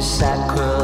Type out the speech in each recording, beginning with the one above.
Sacred.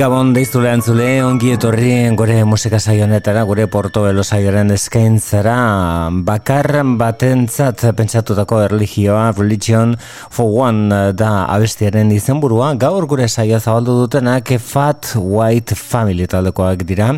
Gabon deiztu lehen zule, ongi etorri gure musika saionetara, gure porto elo saioaren eskaintzara, bakar batentzat pentsatutako erligioa, religion for one da abestiaren izenburua, gaur gure saio zabaldu dutenak Fat White Family taldekoak dira,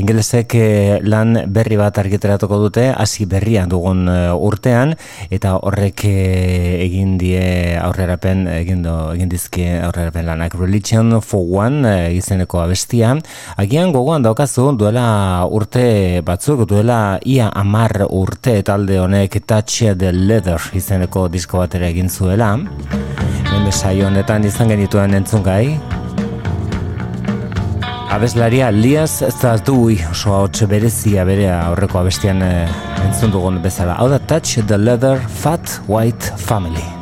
ingelesek eh, lan berri bat argiteratuko dute, hasi berria dugun eh, urtean, eta horrek eh, egin die aurrerapen, egin, do, egin dizki aurrerapen lanak, religion for one, izeneko abestia. Agian gogoan daukazu duela urte batzuk, duela ia amar urte talde honek Touch the Leather izeneko disko batera egin zuela. Hemen saio honetan izan genituen entzun gai. Abeslaria Lias Zadui oso hotxe berezia bere aurreko abestian eh, entzun dugun bezala. Hau da Touch the Leather Fat White Family.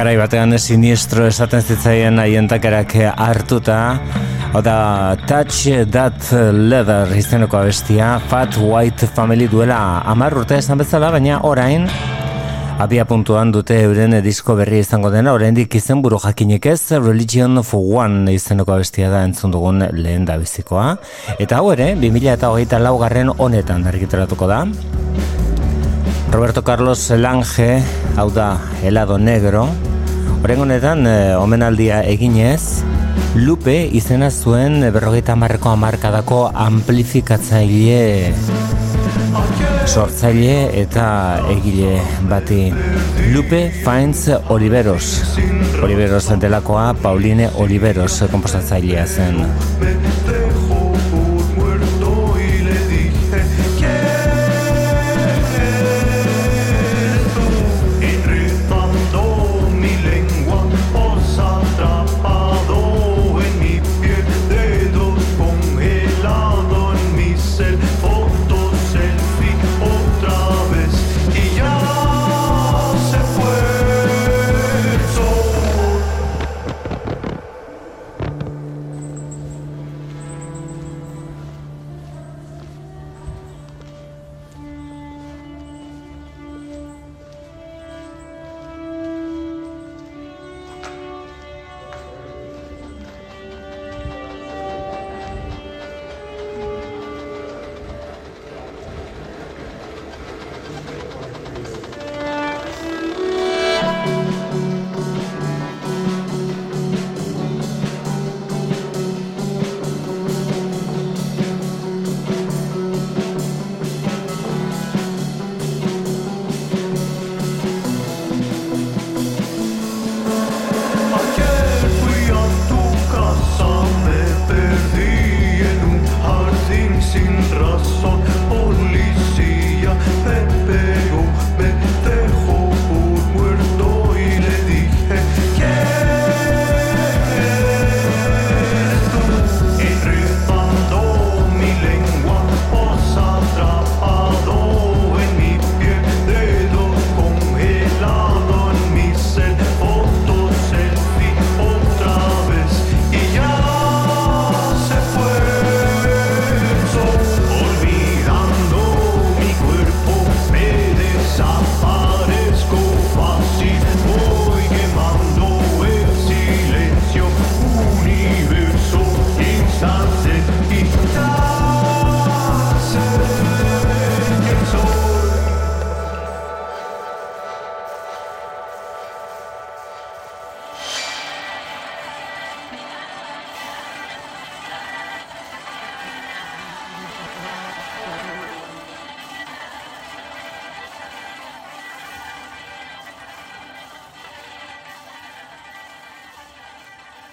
Garai batean siniestro esaten zitzaien aientakerak hartuta Oda, Touch That Leather izeneko abestia, Fat White Family duela amar urte esan bezala, baina orain, abia puntuan dute euren disko berri izango dena, oraindik izen buru jakinik ez, Religion for One izeneko abestia da entzun dugun lehen da bizikoa. Eta hau ere, 2000 eta hogeita laugarren honetan argitaratuko da. Roberto Carlos Lange, hau da, helado negro, Horen honetan, eh, omenaldia eginez, Lupe izena zuen berrogeita marreko amarkadako amplifikatzaile sortzaile eta egile bati. Lupe Fainz Oliveros. Oliveros delakoa Pauline Oliveros kompostatzailea zen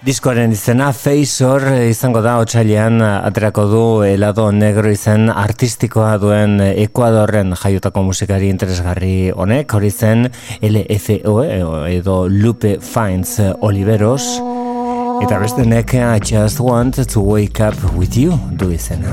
Diskoaren izena Faceor izango da otxailean aterako du helado negro izen artistikoa duen Ekuadorren jaiotako musikari interesgarri honek, hori zen LFO edo Lupe Finds Oliveros eta beste nek I just want to wake up with you du izena.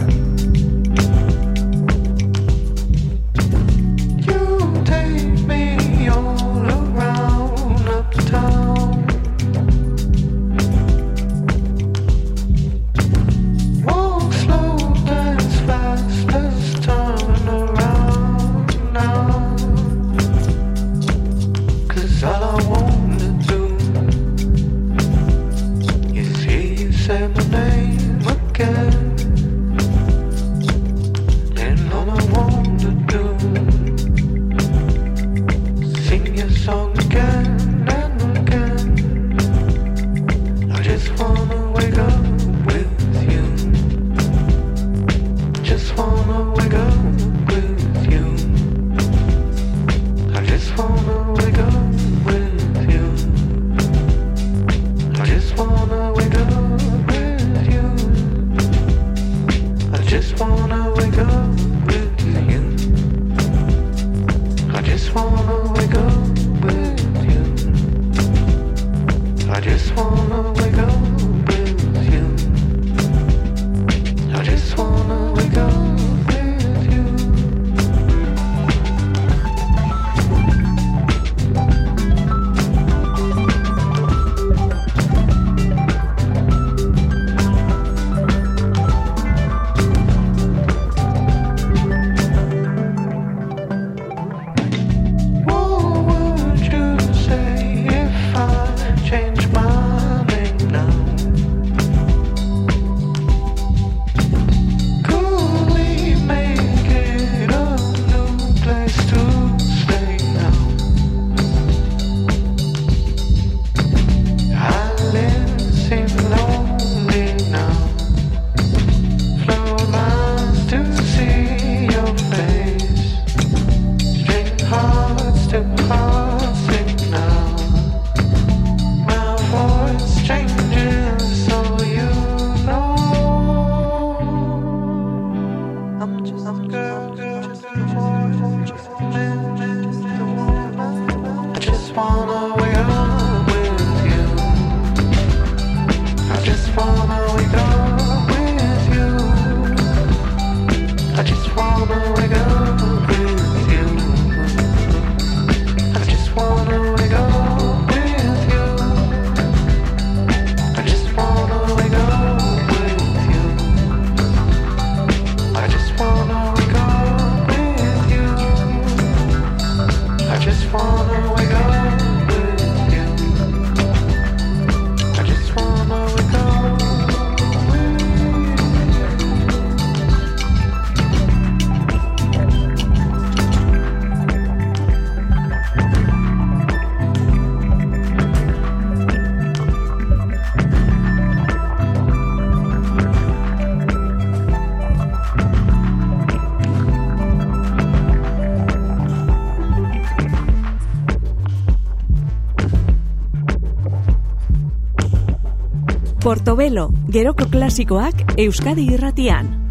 Geroko klasikoak Euskadi irratian.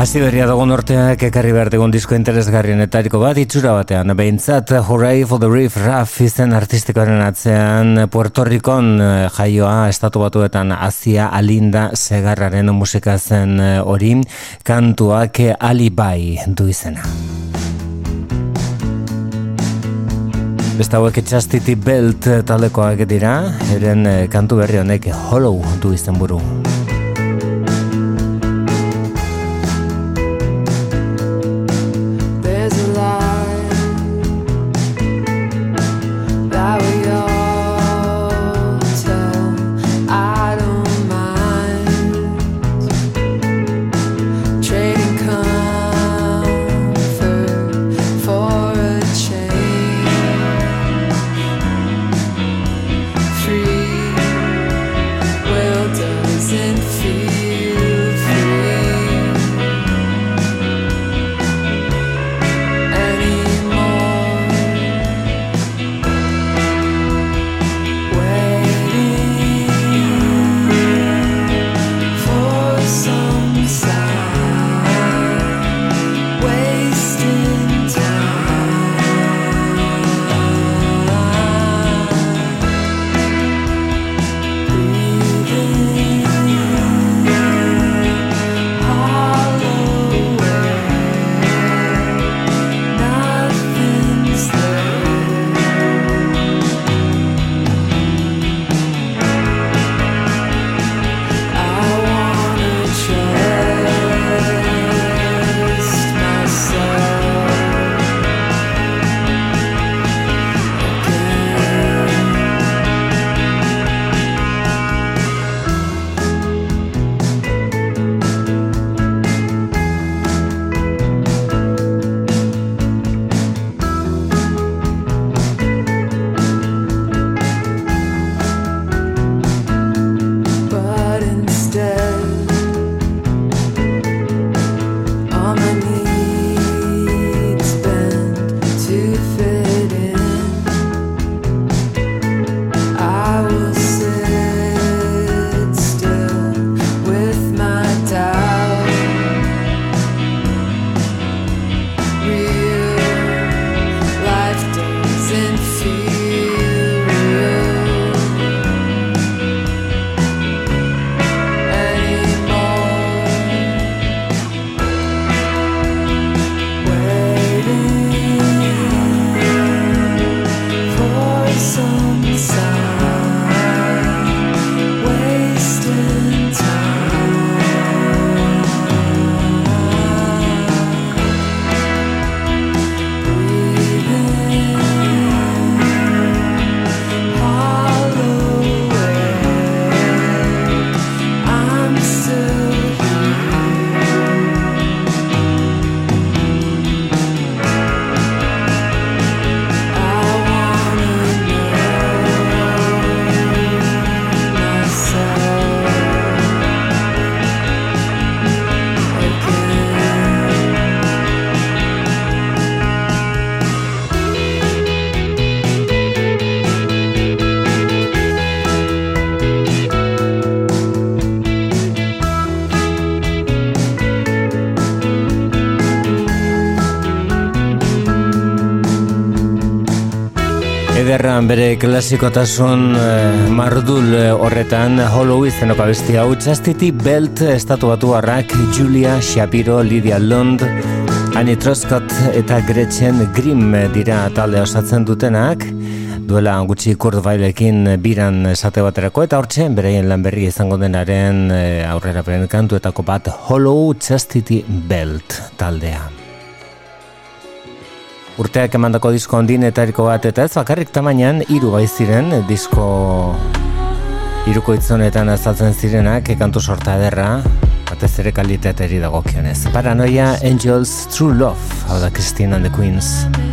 Hasi berria dugun orteak ekarri behar dugun disko interesgarrienetariko bat itxura batean. Behintzat, Hooray for the Reef Raff izen artistikoaren atzean Puerto Ricon eh, jaioa estatu batuetan Asia Alinda Segarraren musika zen eh, hori kantuak alibai du izena. Besta hauek Chastity Belt talekoak dira, eren eh, kantu berri honek Hollow du izen buru. Klasikotasun eh, mardul eh, horretan Hollow izenoko abesti hau Chastity Belt estatu batu harrak Julia Shapiro, Lydia Lund Annie Troscott eta Gretchen Grimm dira talde osatzen dutenak. Duela gutxi Kurt Weilekin biran esate baterako eta hortxe bereien lan berri izango denaren eh, aurrera kantuetako bat Hollow Chastity Belt taldea urteak emandako disko ondinetariko bat eta ez bakarrik tamainan hiru bai ziren disko hiruko itzonetan azaltzen zirenak ekantu sorta ederra batez ere kalitateari dagokionez. Paranoia Angels True Love hau da Christine and the Queens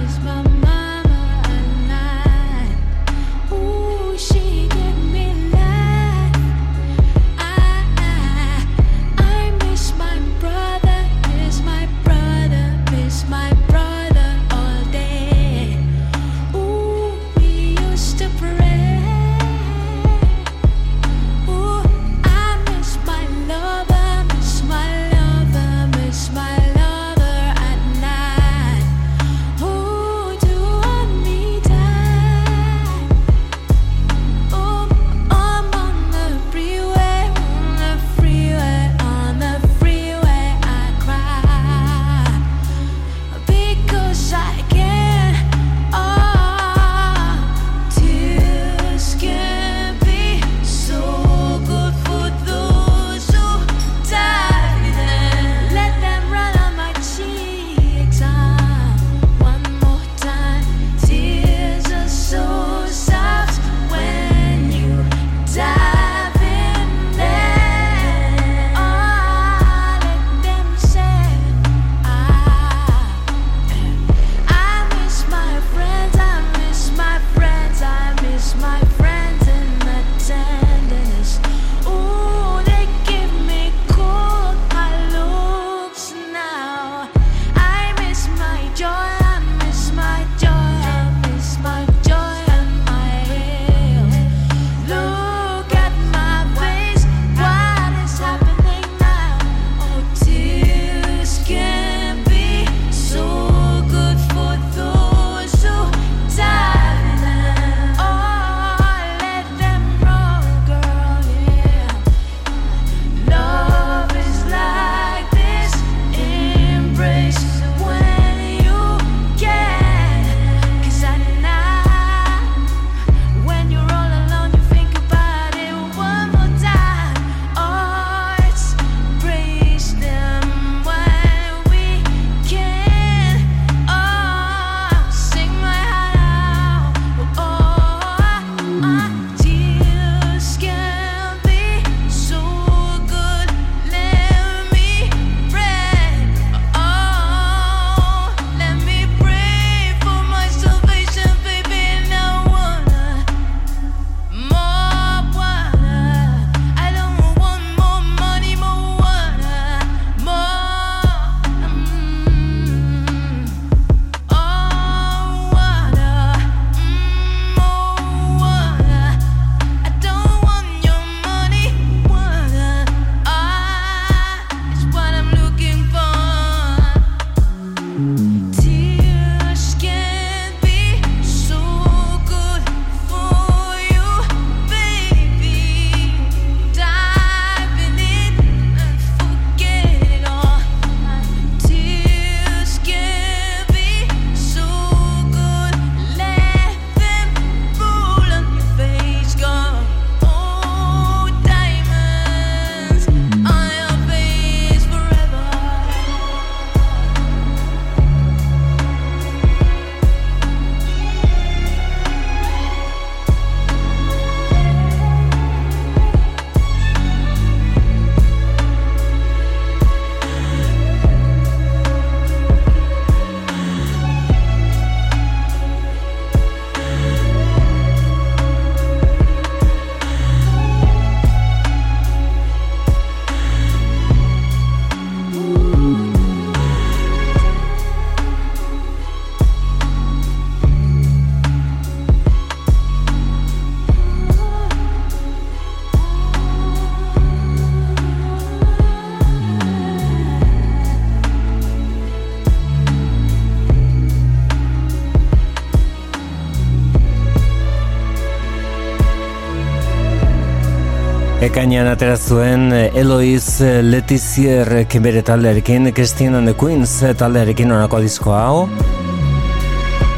Ekainan atera zuen Eloiz Letizier kebere taldearekin, Christine and the Queens taldearekin onako disko hau.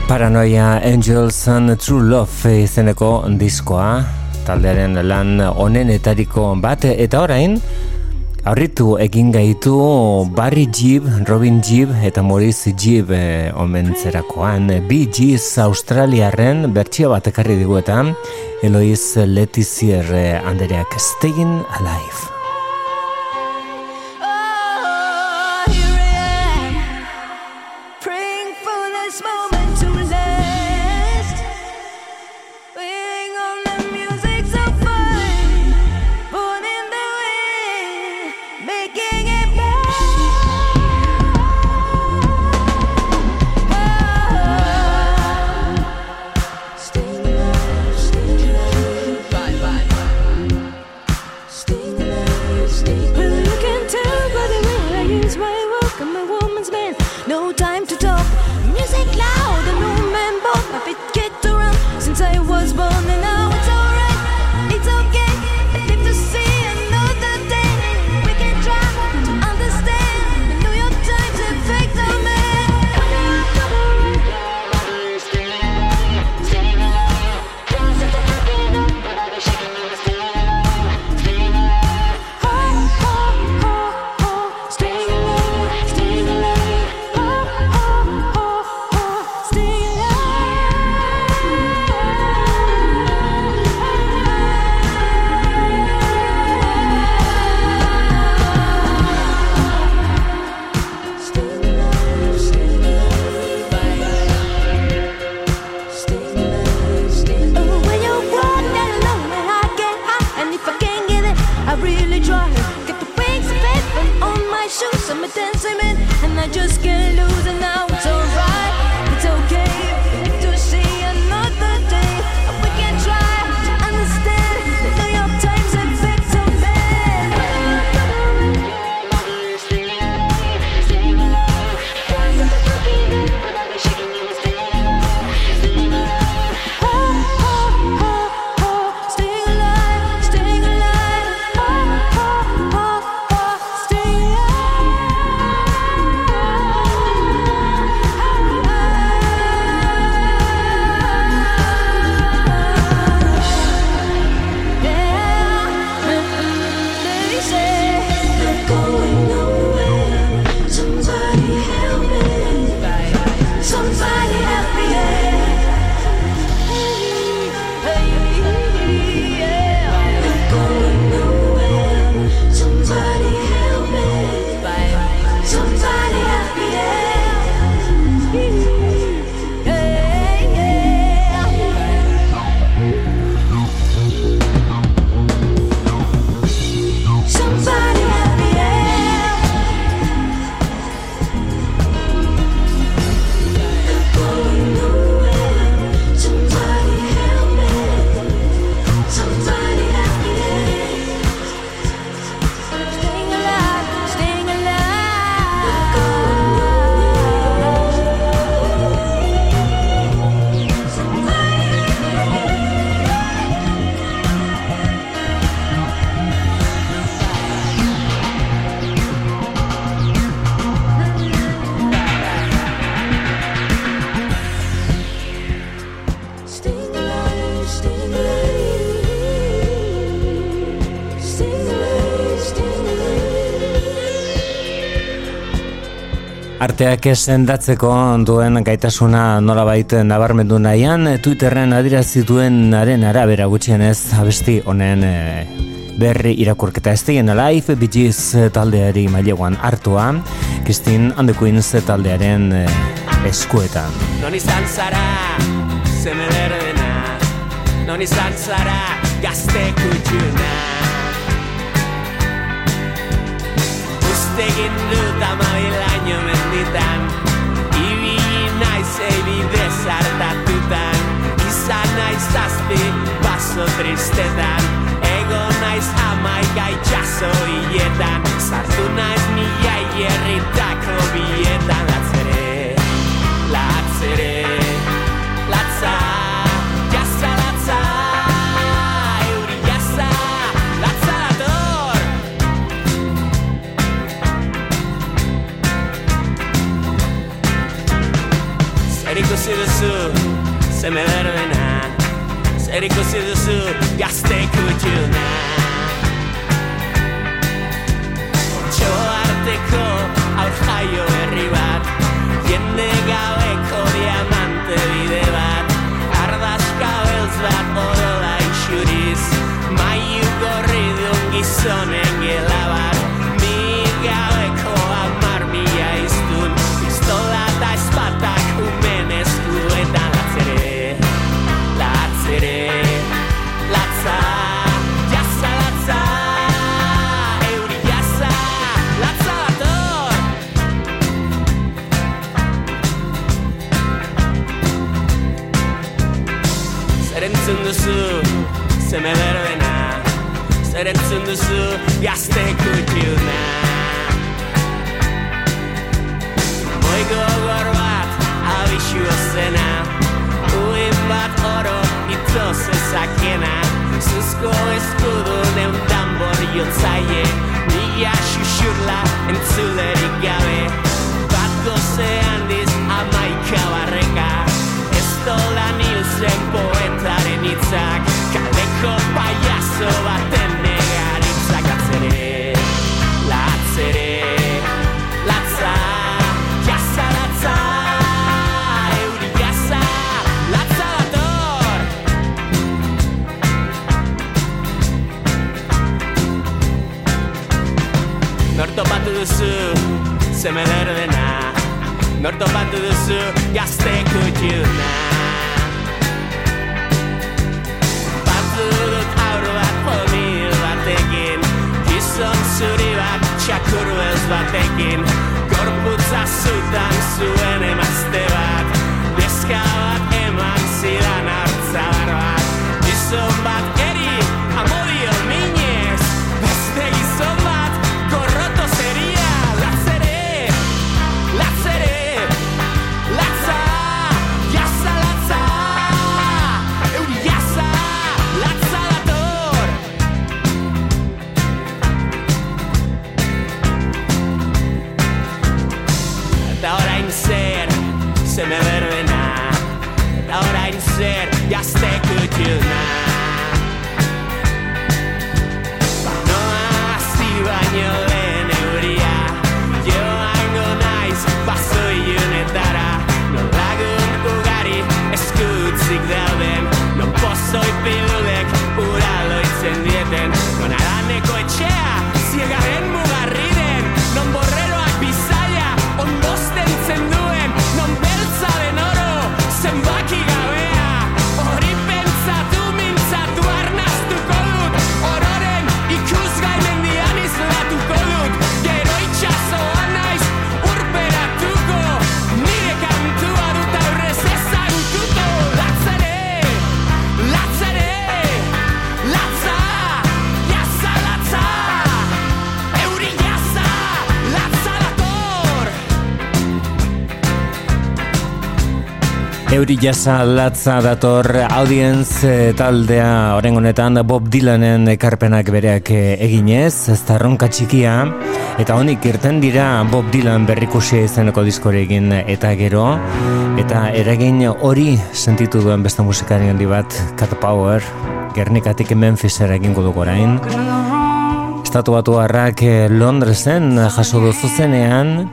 Paranoia Angels and True Love izeneko diskoa, taldearen lan onenetariko bat, eta orain, Aurritu egin gaitu Barry Gibb, Robin Gibb eta Maurice Gibb eh, omentzerakoan. Bi Giz Australiaren bertxio bat ekarri diguetan, Eloise Letizier eh, Andereak Staying Alive. Arteak esendatzeko duen gaitasuna nola baita nabarmendu nahian, Twitterren adirazituen aren arabera gutxienez abesti honen e, berri irakurketa ez dien live bigiz taldeari maileguan hartua, Kristin and the Queens taldearen e, eskuetan. Non izan zara, zeme non izan zara, gazte kutxuna. Ustegin dut amabilaino menditan Ibili naiz ebide zartatutan Izan naiz azpi baso tristetan. Ego naiz amaika itxaso hiletan. Zartu naiz mila hierritako bietan Latzere, latzere, latza Seri così da su, se me la rovinano Seri così da su, ja stay could you now Otxo arteko aurjaio berri bat Jende gabeko diamante bide bat Ardazka beltz bat Zer entzun duzu gazte kutxuna Moiko gor bat abixu ozena. Uin bat oro ito zezakena Zuzko eskudu neun tambor jotzaie. Mila xuxurla entzulerik gabe. Bat goze handiz amaika barreka. Ez dola nilzen poetaren itzak Kaleko paiazo baten zaude Latz ere, latza, jasa latza Euri jasa, latza dator. Norto batu duzu, seme derdena Norto batu duzu, gazteko juna Batu duzu txakuru ez batekin. Gorputza zutan zuen emazte bat. Deska bat eman zidan hartzar bat. Gizon bat jasa latza dator audience eh, taldea oren honetan Bob Dylanen ekarpenak bereak eh, eginez, ez da txikia, eta honik irten dira Bob Dylan berrikusia izeneko diskorekin eta gero, eta eragin hori sentitu duen beste musikari handi bat, Cat Power, Gernikatik Memphisera egingo dugu orain. Estatu batu harrak Londresen jaso duzu zenean,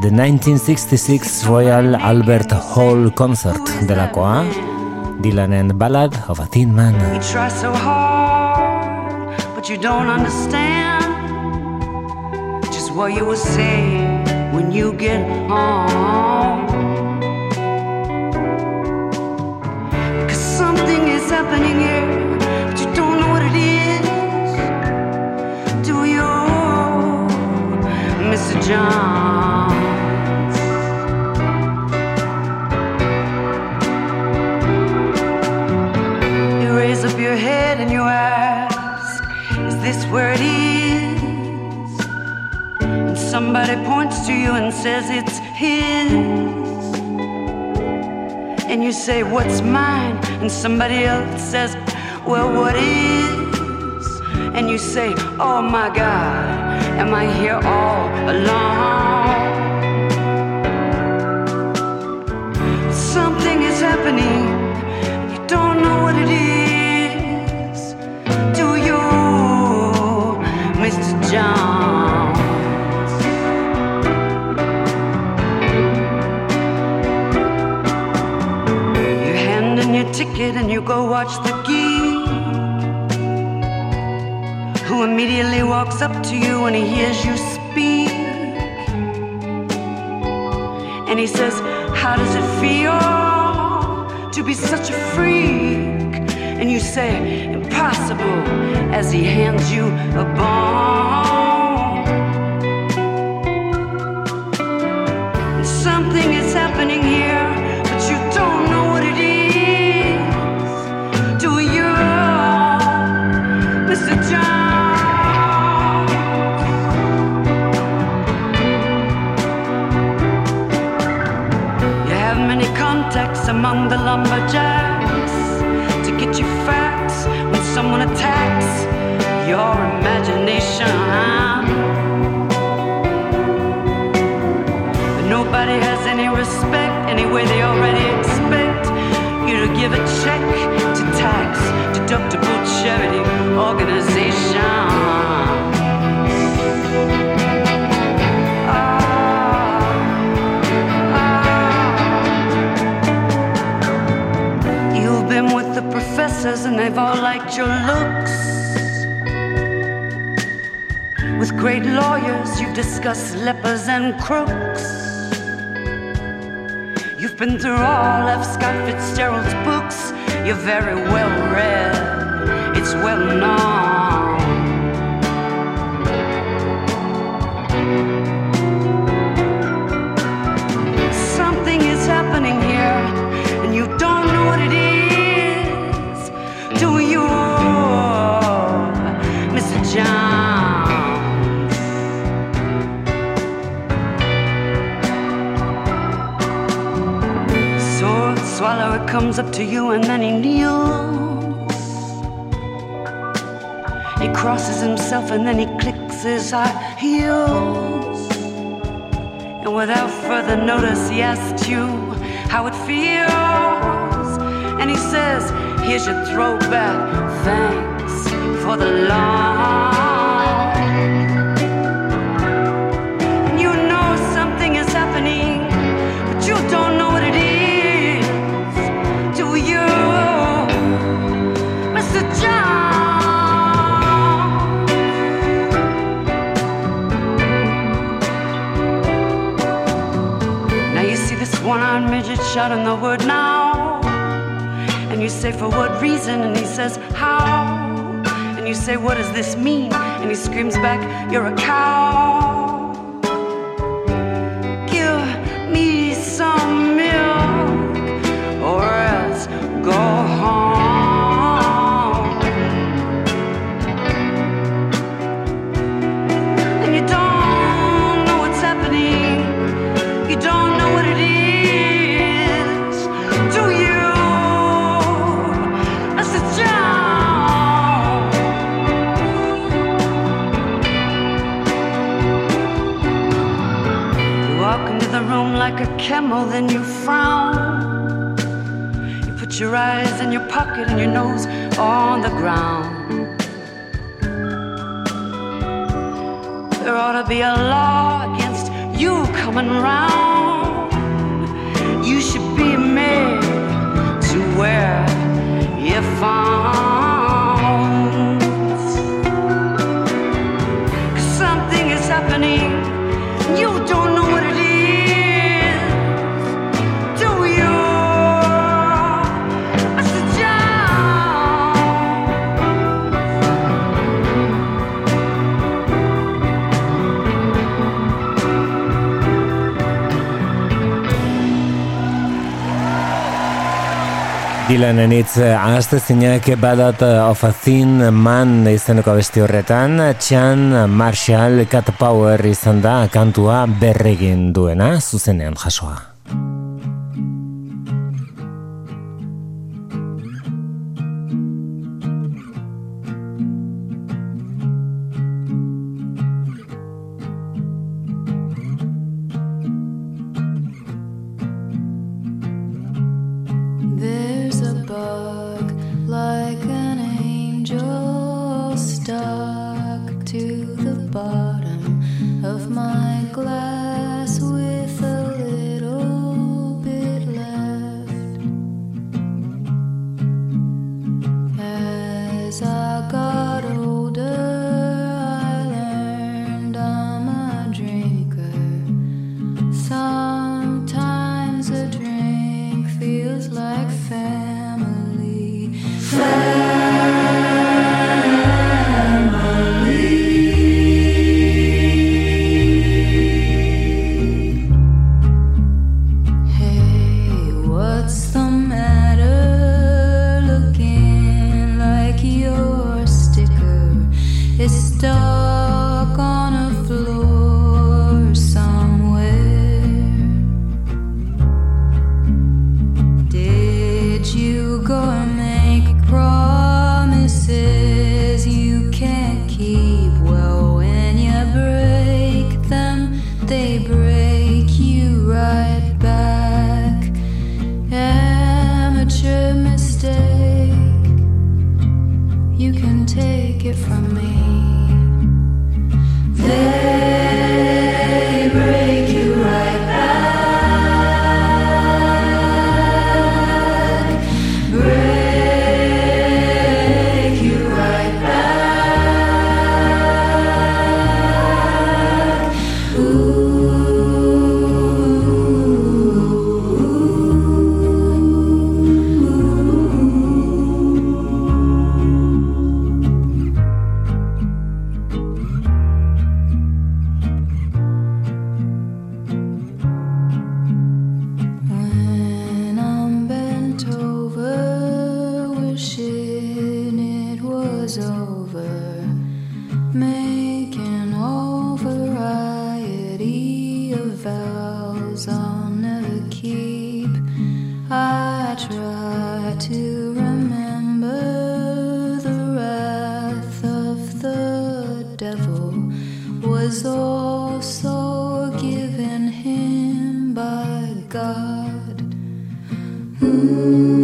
The 1966 Royal Albert Hall Concert delakoa, Dylanen Ballad of a Thin Man. You try so hard, but you don't understand just what you when you get home. Cause something is happening here, but you don't know what it is. Do you, Mr. Jones? Somebody points to you and says it's his. And you say, What's mine? And somebody else says, Well, what is? And you say, Oh my God, am I here all alone? Something is happening. You don't know what it is. Do you, Mr. Jones? Ticket and you go watch the geek. Who immediately walks up to you when he hears you speak. And he says, How does it feel to be such a freak? And you say, Impossible, as he hands you a bone. Of Scott Fitzgerald's books. You're very well and then he clicks his heels. And without further notice, he asks you how it feels. And he says, Here's your throwback. Thanks for the loan. Shot in the wood now. And you say, for what reason? And he says, how? And you say, what does this mean? And he screams back, you're a cow. Camel, then you frown. You put your eyes in your pocket and your nose on the ground. There ought to be a law against you coming round. Dylanen hitz ahazte zinak Ballad of a Thin Man izeneko besti horretan, Chan Marshall Cat Power izan da kantua berregin duena, zuzenean jasoa. to remember the wrath of the devil was also given him by God. Hmm.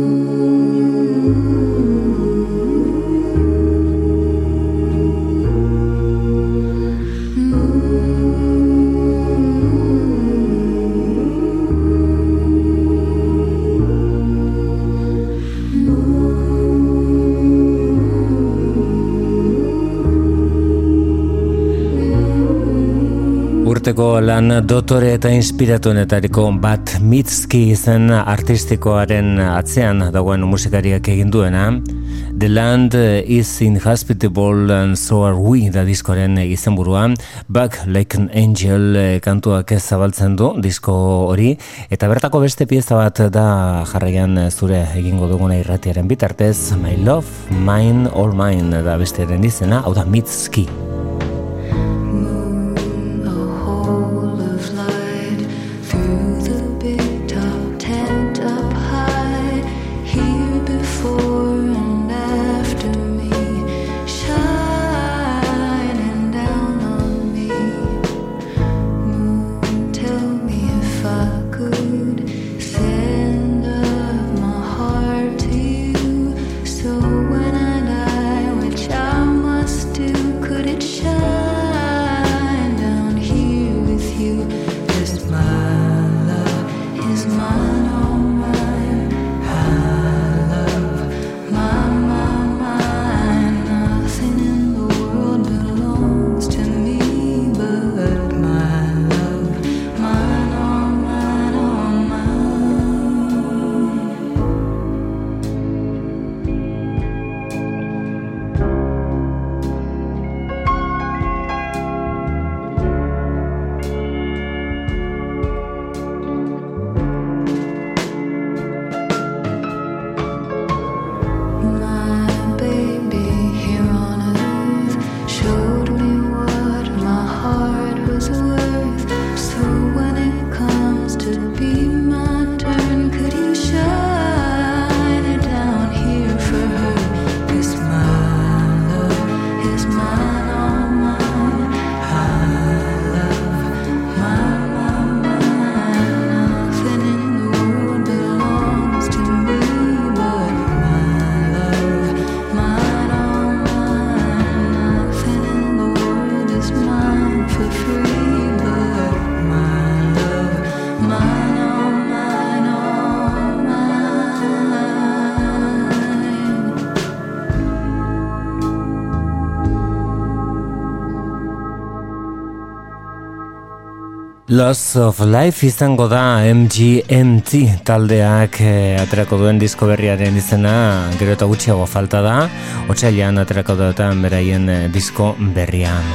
Urteko lan dotore eta inspiratuenetariko bat Mitski zen artistikoaren atzean dagoen musikariak egin duena. The Land is Inhospitable and So Are We da diskoaren izenburua. Back Like an Angel kantuak zabaltzen du disko hori. Eta bertako beste pieza bat da jarraian zure egingo duguna irratiaren bitartez. My Love, Mine, All Mine da beste izena. Hau da Mitski. Loss of Life izango da MGMT taldeak eh, aterako duen disko berriaren izena gero eta gutxiago falta da Otsailean aterako duetan beraien eh, disko berrian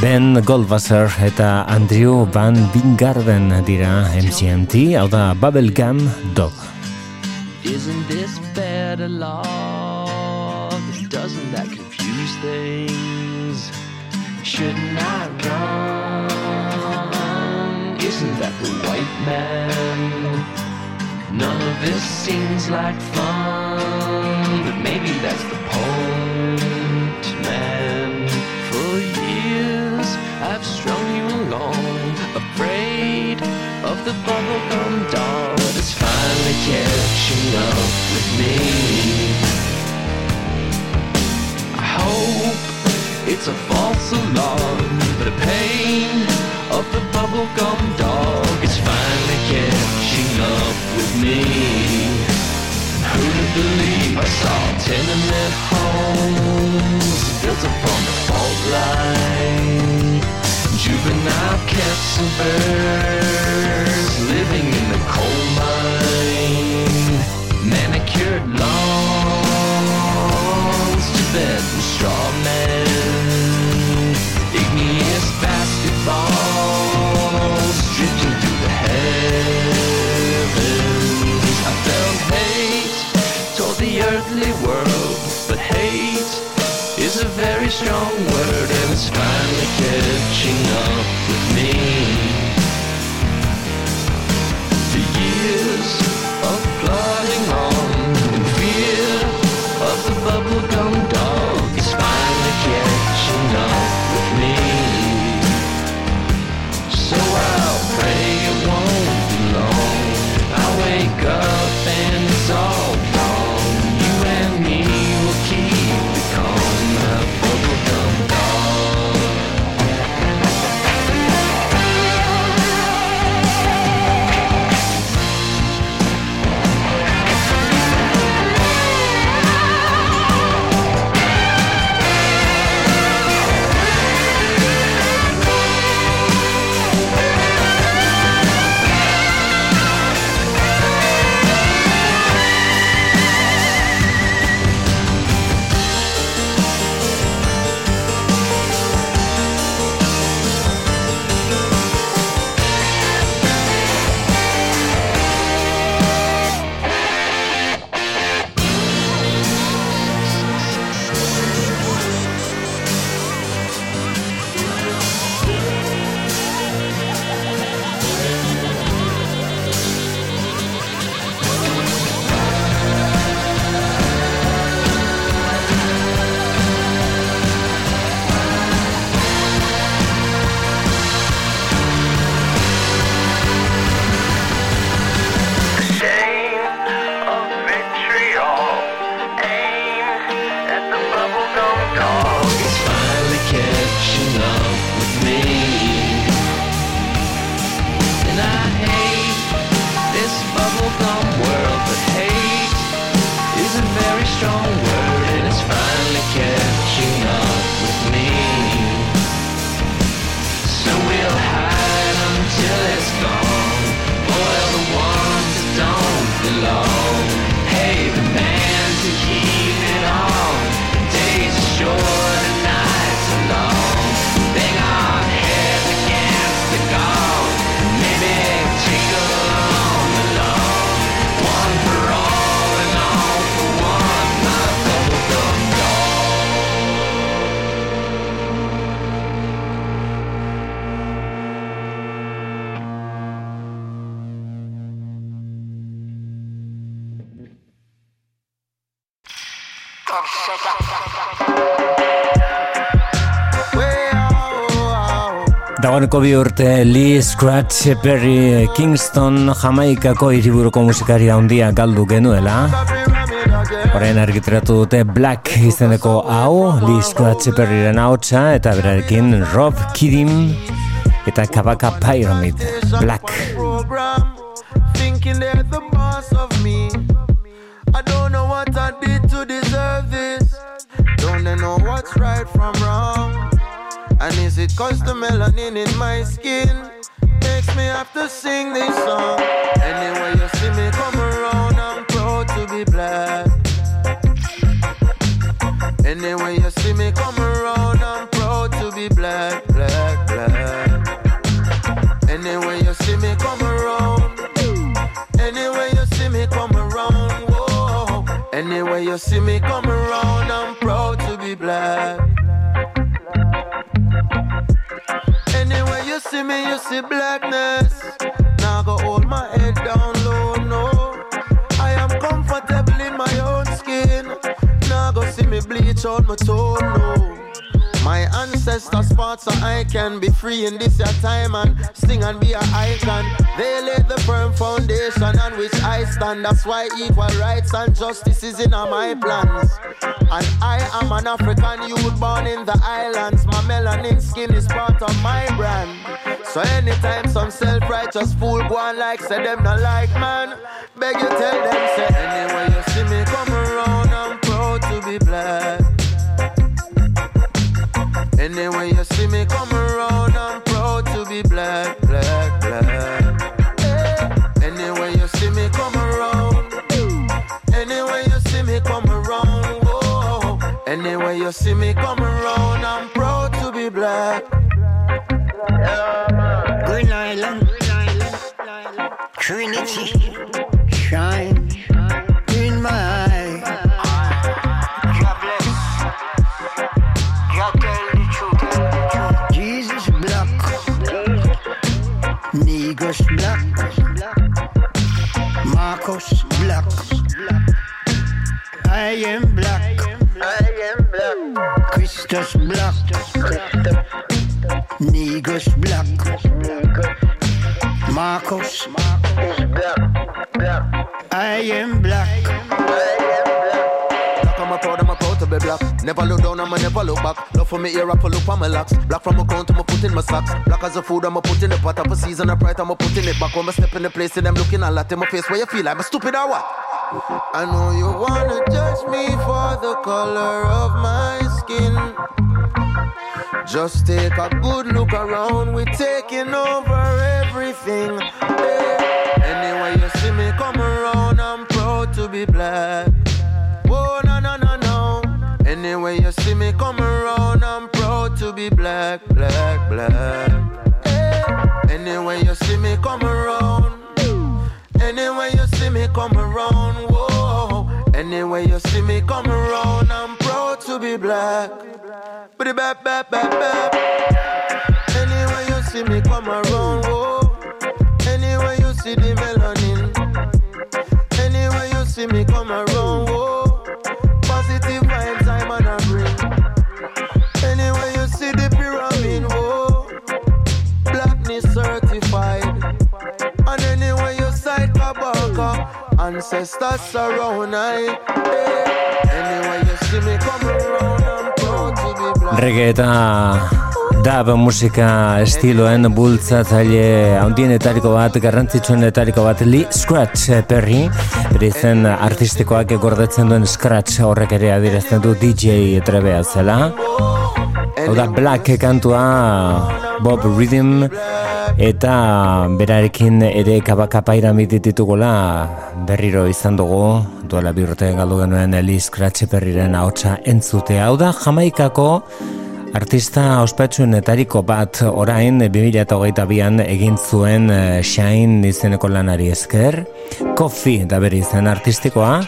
Ben Goldwasser eta Andrew Van Bingarden dira MGMT hau da Bubblegum Dog Isn't this better love? Doesn't that confuse things? Shouldn't I run? Isn't that the white man? None of this seems like fun, but maybe that's the point, man. For years I've strung you along, afraid of the bubblegum doll that's finally catching up with me. I hope it's a false alarm, but a pain of the bubblegum dog is finally catching up with me. Who'd believe I saw tenement homes built upon the fault line? Juvenile and birds living in the coal mine. Manicured lawns to bed with straw men. Very strong word and it's finally catching up with me. Dagoeneko bi urte Lee Scratch Perry Kingston Jamaikako hiriburuko musikaria handia galdu genuela. Horren argitratu dute Black izeneko hau, Lee Scratch Perryren hautsa eta berarekin Rob Kidim eta Kabaka Pyramid Black. I don't know what I did deserve this Don't know what's right from wrong is it cause the melanin in my skin makes me have to sing this song. Anyway, you see me come around, I'm proud to be black. Anyway, you see me come around, I'm proud to be black, black, black. Anyway, you see me come around. Anyway, you see me come around. Whoa. Anyway, you see me come around, I'm proud to be black. See me, you see blackness. Now I go hold my head down low, no. I am comfortable in my own skin. Now go see me bleach out my toe, no. My ancestors fought so I can be free in this your time and sing and be an icon. They laid the firm foundation on which I stand. That's why equal rights and justice is in my plans. And I am an African youth born in the islands. My melanin skin is part of my brand. So anytime some self-righteous fool go on like say them not like man, beg you tell them say anyway you see me come around, I'm proud to be black. Anyway, you see me come around, I'm proud to be black, black, black. Anyway, you see me come around. Anyway, you see me come around. Whoa. Anyway, you see me come around, I'm proud to be black. Green Island, Trinity, shine Negus black, Marcos black. I am black. I am black. Christus black. Negus black. Marcos Marcos I am black. Black, be black. Never look down, I'ma never look back. Love for me ear, I pull on my locks. Black from my crown to my put in my socks. Black as a food, I'ma put in the pot. Up a season, a pride, I'ma put in it back. When I step in the place, and I'm looking a lot in my face. Where you feel like I'm stupid or what? I know you wanna judge me for the color of my skin. Just take a good look around, we're taking over everything. Hey. Anyway, you see me come around, I'm proud to be black. Black, black, black. Anyway, you see me come around. Anyway, you see me come around, whoa. Anyway, you see me come around, I'm proud to be black. But bap, bap, bap, bap. Anyway, you see me come around, whoa. Anyway, you see the melanin. Anyway, you see me come around, whoa. Ancestors surround I. Anyway, you see me come around, I'm proud to be black. Reggae dub musika estiloen bultzatzaile handienetariko bat, garrantzitsuenetariko bat, Lee Scratch Perry, bere izen artistikoak gordetzen duen Scratch horrek ere adierazten du DJ trebea zela. Hau da Black kantua Bob Rhythm eta berarekin ere kabakapaira mitititugola berriro izan dugu duela urte galdu genuen Lee Scratch Perryren ahotsa entzutea. Hau da Jamaikako Artista ospetsuenetariko bat orain 2008an egin zuen eh, Shine izeneko lanari esker, Coffee da bere izen artistikoa,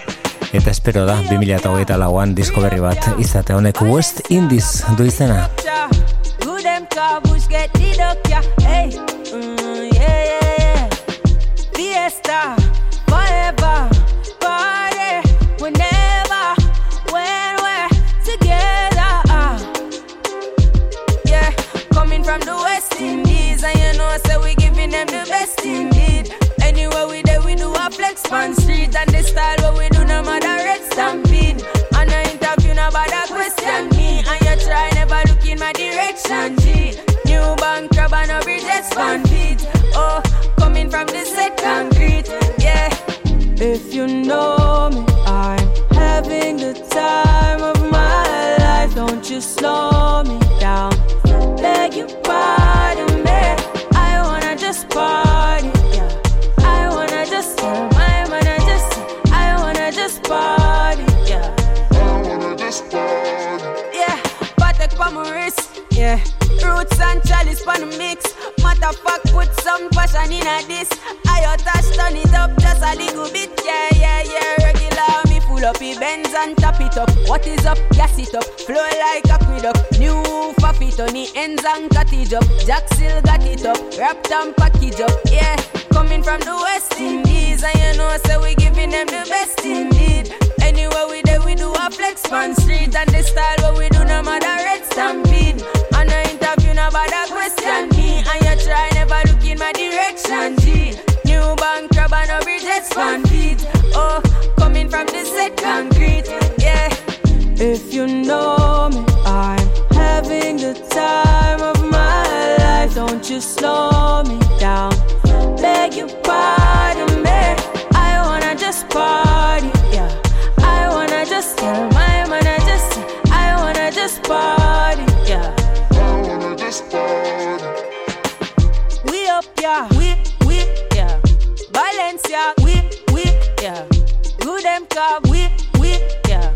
eta espero da 2008 lauan disko berri bat izate honek West Indies du izena. Who them from the West Indies, and you know, say we giving them the best indeed. Anywhere we there, we do a flex on street, and the style what we do, no matter red stampede. And I interview, no bother question me, and you try never look in my direction, G. New bank crab and a bridges fan beat. Oh, coming from the set concrete, yeah. If you know me, I'm having the time of my life. Don't you slow me beg you pardon me. I wanna just party, yeah. I wanna just tell my man I just, I wanna just party, yeah. I wanna just party, yeah. Patek on my wrist, yeah. Roots and chalice on the mix. Matter fuck, put some passion in a this. I attached on it up just a little bit, yeah, yeah, yeah. Full up, he bends and tap it up. What is up? Gas it up. Flow like aqueduct. New faffy on the ends and cut it up. Jack still got it up. Wrapped and package up. Yeah, coming from the West Indies. And you know, so we giving them the best indeed. Anywhere we there, we do a flex on street. And the style what we do, no matter red stampede. And no interview, no bother question me. And you try, never look in my direction, G. New bank crab and no bridges fan feet. Oh, coming from the set concrete, yeah. If you know me, I'm having the time of my life. Don't you slow me down. Beg your pardon me. I wanna just party, yeah. I wanna just tell my man I just I wanna just party, yeah. I wanna just party. We up, yeah. We, them club, we, we, yeah.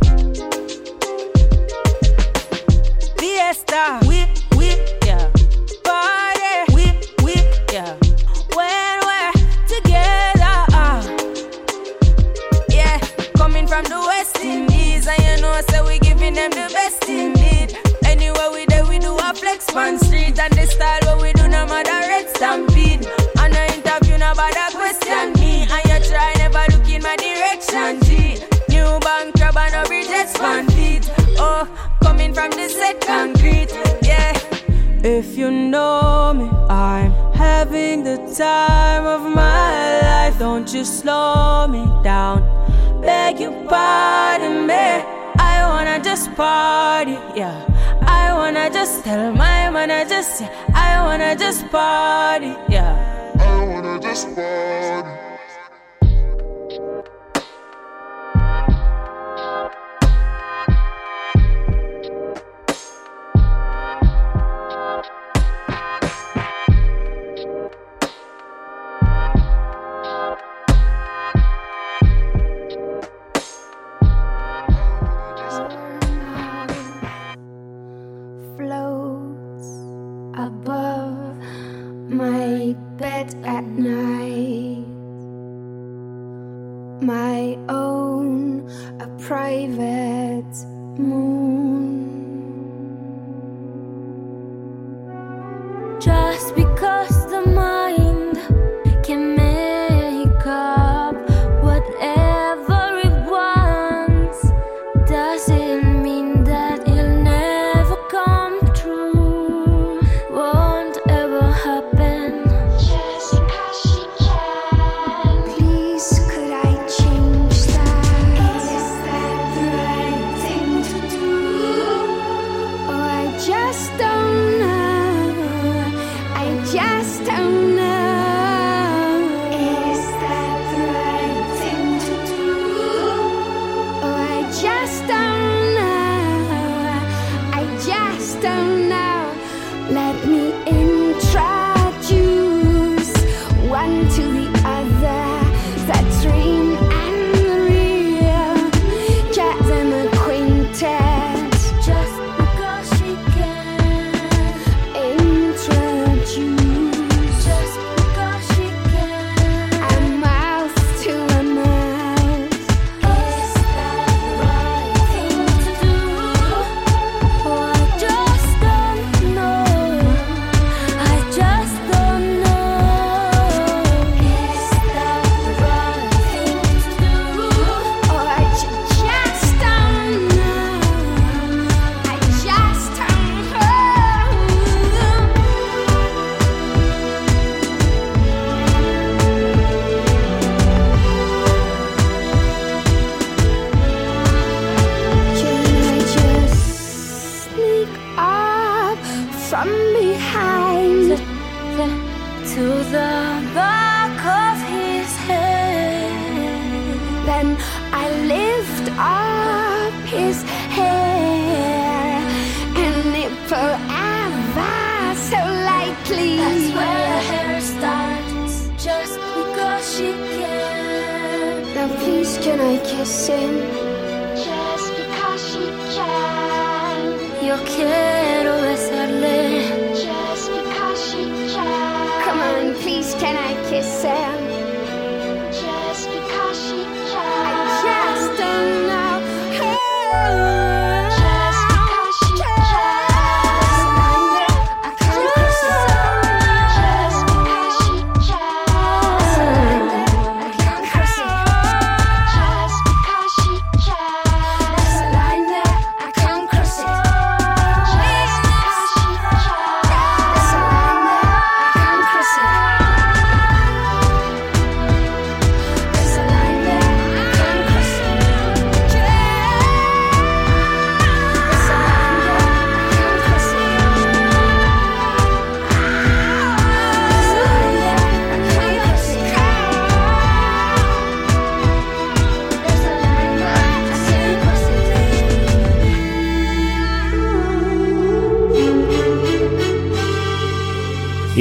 Fiesta, we, we, yeah. Party, we, we, yeah. When we're together, ah. Yeah, coming from the West Indies, and you know, so we giving them the best indeed. Anywhere we there, we do a flex on street, and the style what we do, no matter red stampede. And no interview, no bother fan feet. Oh, coming from the set concrete, yeah. If you know me, I'm having the time of my life. Don't you slow me down. Beg your pardon me. I wanna just party, yeah. I wanna just tell my man I just, yeah. I wanna just party, yeah. I wanna just party.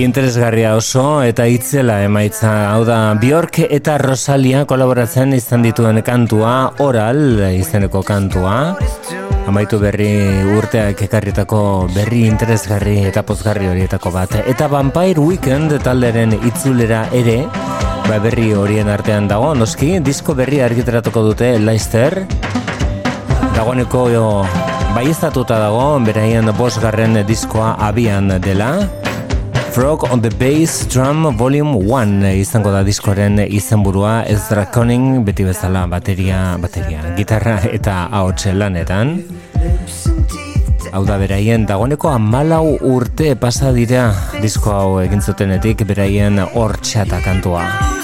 Interesgarria oso eta itzela emaitza. Hau da Bjork eta Rosalia kolaboratzen izan dituen kantua Oral izeneko kantua. Amaitu berri urteak ekarritako berri interesgarri eta pozgarri horietako bat. Eta Vampire Weekend talderen itzulera ere ba berri horien artean dago noski disko berri argitaratuko dute Leicester Dagoeneko baiestatuta dago beraien bosgarren diskoa abian dela Frog on the Bass Drum Volume 1 izango da diskoren izenburua ez Conning beti bezala bateria, bateria, gitarra eta ahotxe lanetan. Hau da beraien dagoeneko amalau urte pasa dira disko hau egin zutenetik beraien hor txata kantua.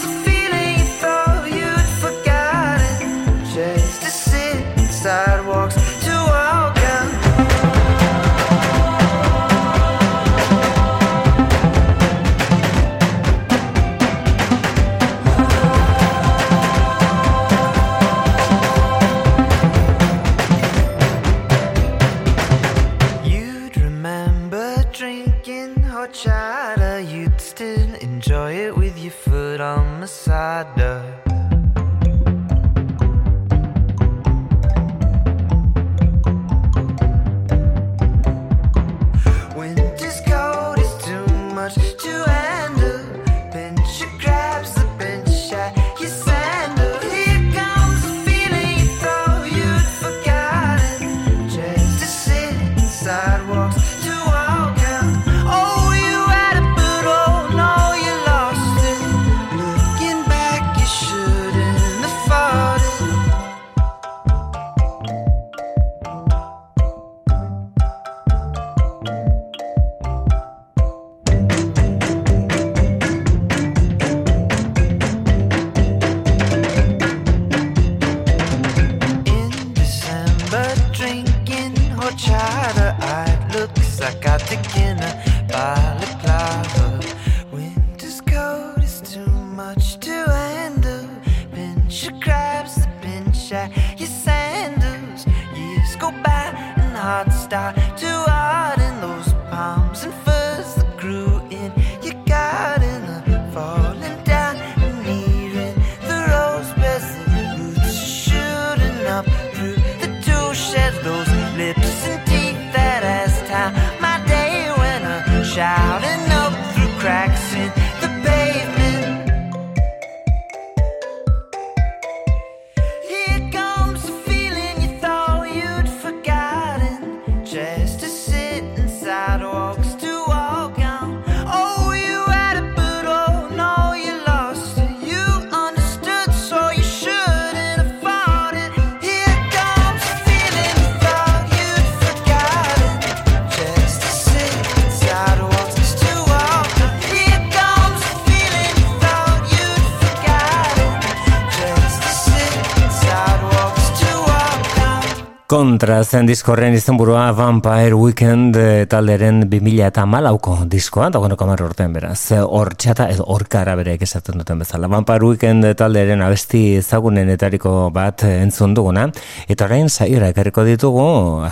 Zen diskorren izenburua Vampire Weekend eh, talderen 2000 eta malauko diskoa, dagoeneko amar urtean beraz, hor txata edo horkara bereek esaten duten bezala. Vampire Weekend talderen abesti ezagunenetariko bat entzun duguna, eta orain saiora ekarriko ditugu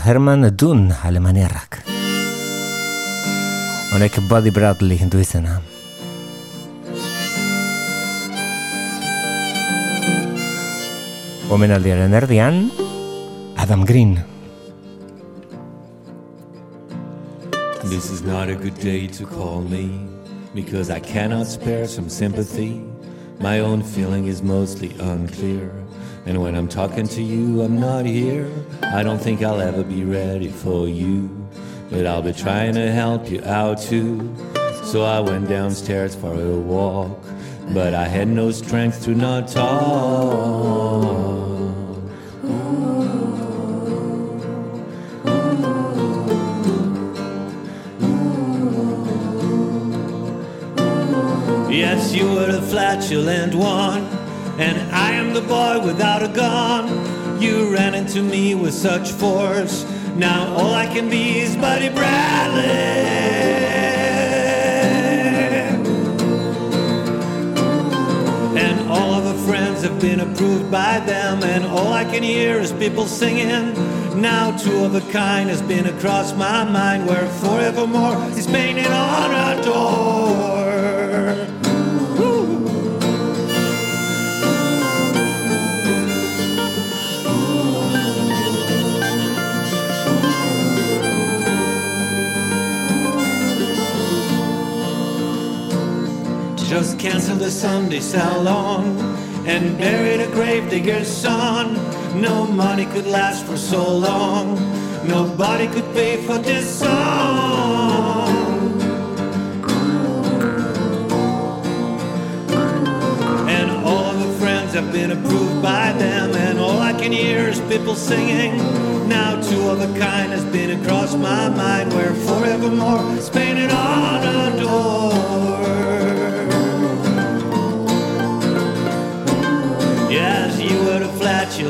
Herman Dun Alemaniarrak. Honek Buddy Bradley du izena. Omenaldiaren erdian, Adam Green. This is not a good day to call me because I cannot spare some sympathy. My own feeling is mostly unclear. And when I'm talking to you, I'm not here. I don't think I'll ever be ready for you. But I'll be trying to help you out too. So I went downstairs for a walk. But I had no strength to not talk. You were the flatulent one, and I am the boy without a gun. You ran into me with such force. Now all I can be is Buddy Bradley. And all of the friends have been approved by them, and all I can hear is people singing. Now, two of a kind has been across my mind, where forevermore is painted on a door. Just canceled the Sunday salon and buried a gravedigger's son. No money could last for so long. Nobody could pay for this song. And all of the friends have been approved by them, and all I can hear is people singing. Now two of a kind has been across my mind, where forevermore is painted on a door.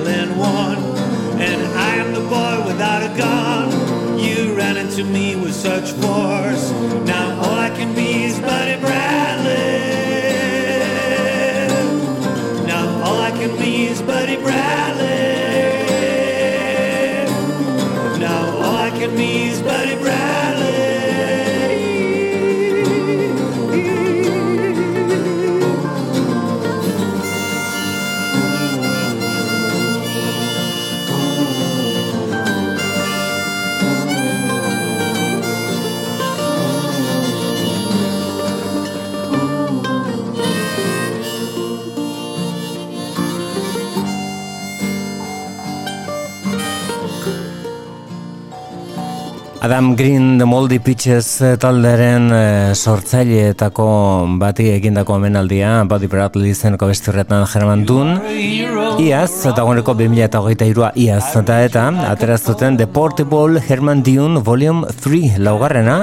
One, and I am the boy without a gun. You ran into me with such force. Now all I can be Adam Green The Moldy Pitches eh, talderen e, sortzaileetako bati egindako omenaldia Buddy Bradley izeneko besturretan Herman Dun Iaz, eta goneko 2008a Iaz, eta eta ateraztuten The Portable Herman Dune Volume 3 laugarrena.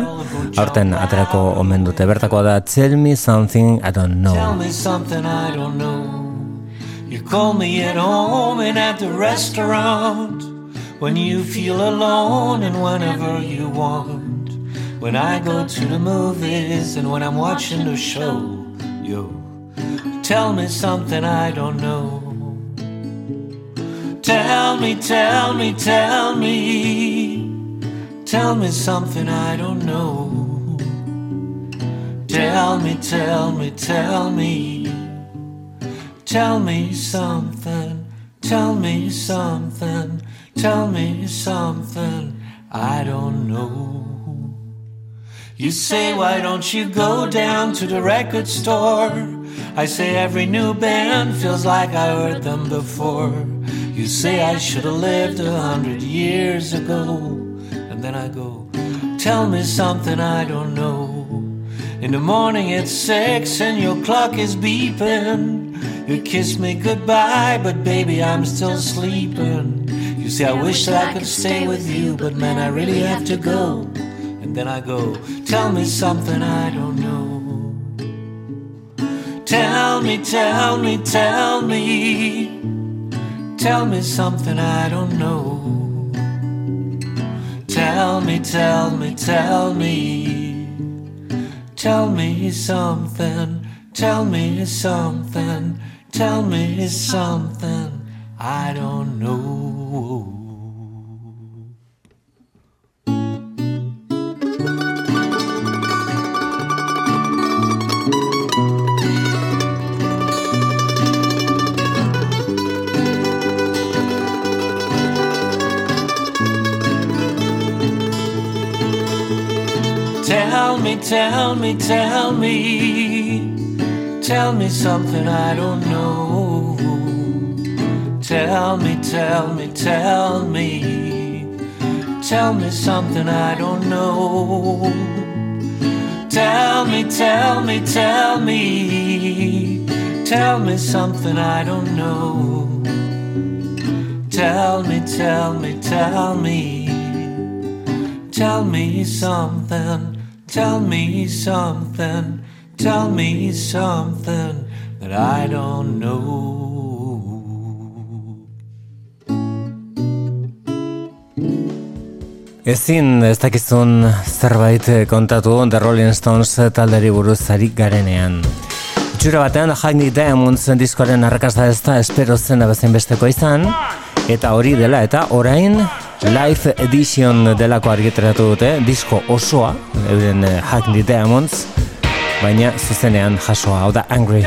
Aurten aterako omen dute. Bertako da Tell me something I don't know. Tell me something I don't know. You call me at home and at the restaurant when you feel alone and whenever you want. When I go to the movies and when I'm watching the show, yo, tell me something I don't know. Tell me, tell me, tell me, tell me something I don't know. Tell me, tell me, tell me, tell me something, tell me something, tell me something I don't know. You say, why don't you go down to the record store? I say, every new band feels like I heard them before. You say, I should have lived a hundred years ago. And then I go, tell me something I don't know. In the morning it's six and your clock is beeping. You kiss me goodbye, but baby, I'm still sleeping. Say, I wish that I could stay with you, but man, I really have to go. And then I go, tell me something I don't know. Tell me, tell me, tell me. Tell me something I don't know. Tell me, tell me, tell me. Tell me something, tell me something, tell me something I don't know. Tell me, tell me, tell me, tell me something I don't know. Tell me, tell me, tell me, tell me something I don't know. Tell me, tell me, tell me, tell me something I don't know. Tell me, tell me, tell me. Tell me something, tell me something, tell me something that I don't know. Ezin ez dakizun zerbait eh, kontatu The Rolling Stones eh, talderi buruz ari garenean. Itxura batean Hackney Diamonds diskoaren arrakasta ez da espero zena bezain besteko izan, eta hori dela eta orain Live Edition delako argitaratu dute, disko osoa, euren eh, Hackney Diamonds, baina zuzenean jasoa, hau da Angry.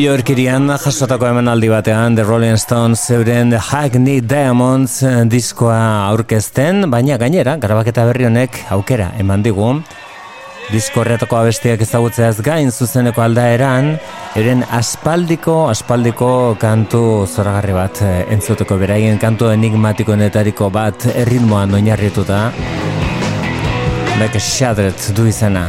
Yorkirian jasotako emanaldi batean The Rolling Stones zeuren Hackney Diamonds eh, diskoa aurkezten, baina gainera grabaketa berri honek aukera eman digu. Disko horretako abestiak ezagutzeaz gain zuzeneko aldaeran, eren aspaldiko, aspaldiko kantu zoragarri bat eh, entzuteko beraien kantu enigmatikoenetariko bat erritmoan oinarrituta. Bek Shadret du izena.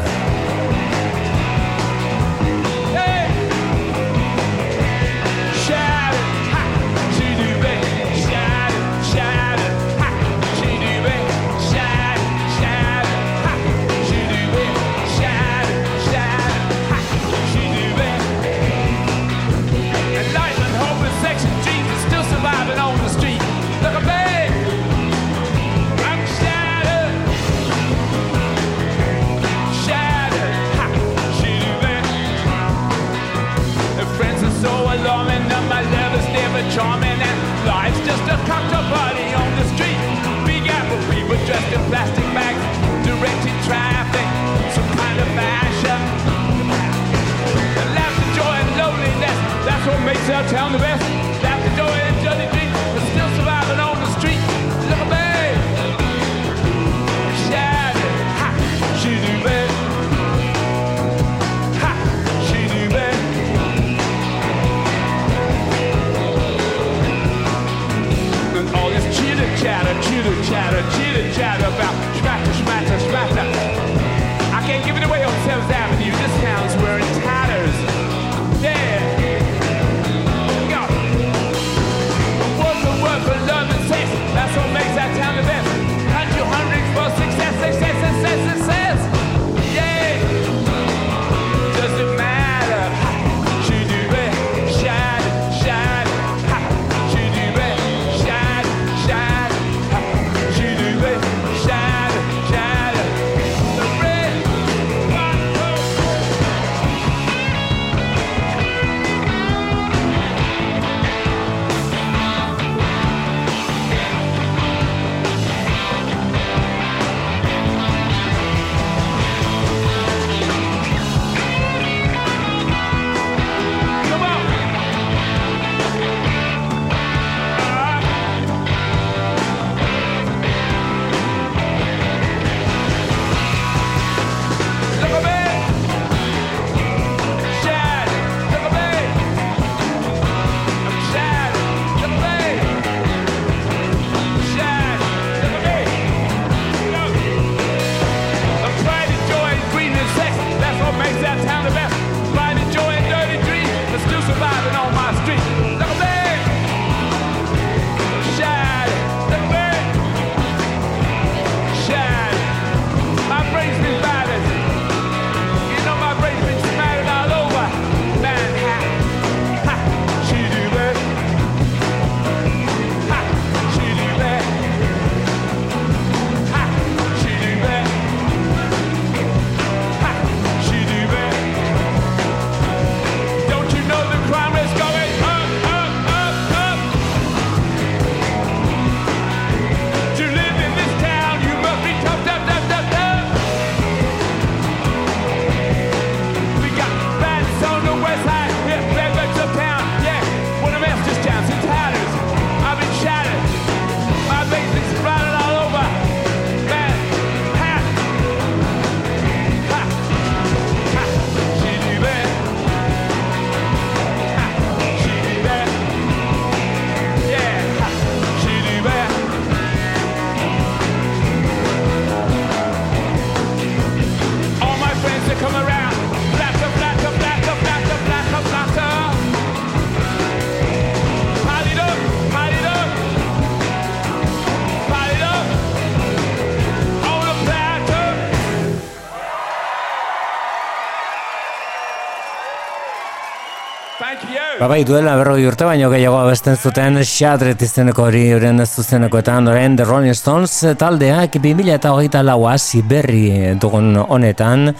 Bai, duela berroi urte baino gehiago abesten zuten Shadret izeneko hori euren zuzenekoetan. Orain The Rolling Stones taldeak 2000 eta hogeita lau hasi berri dugun honetan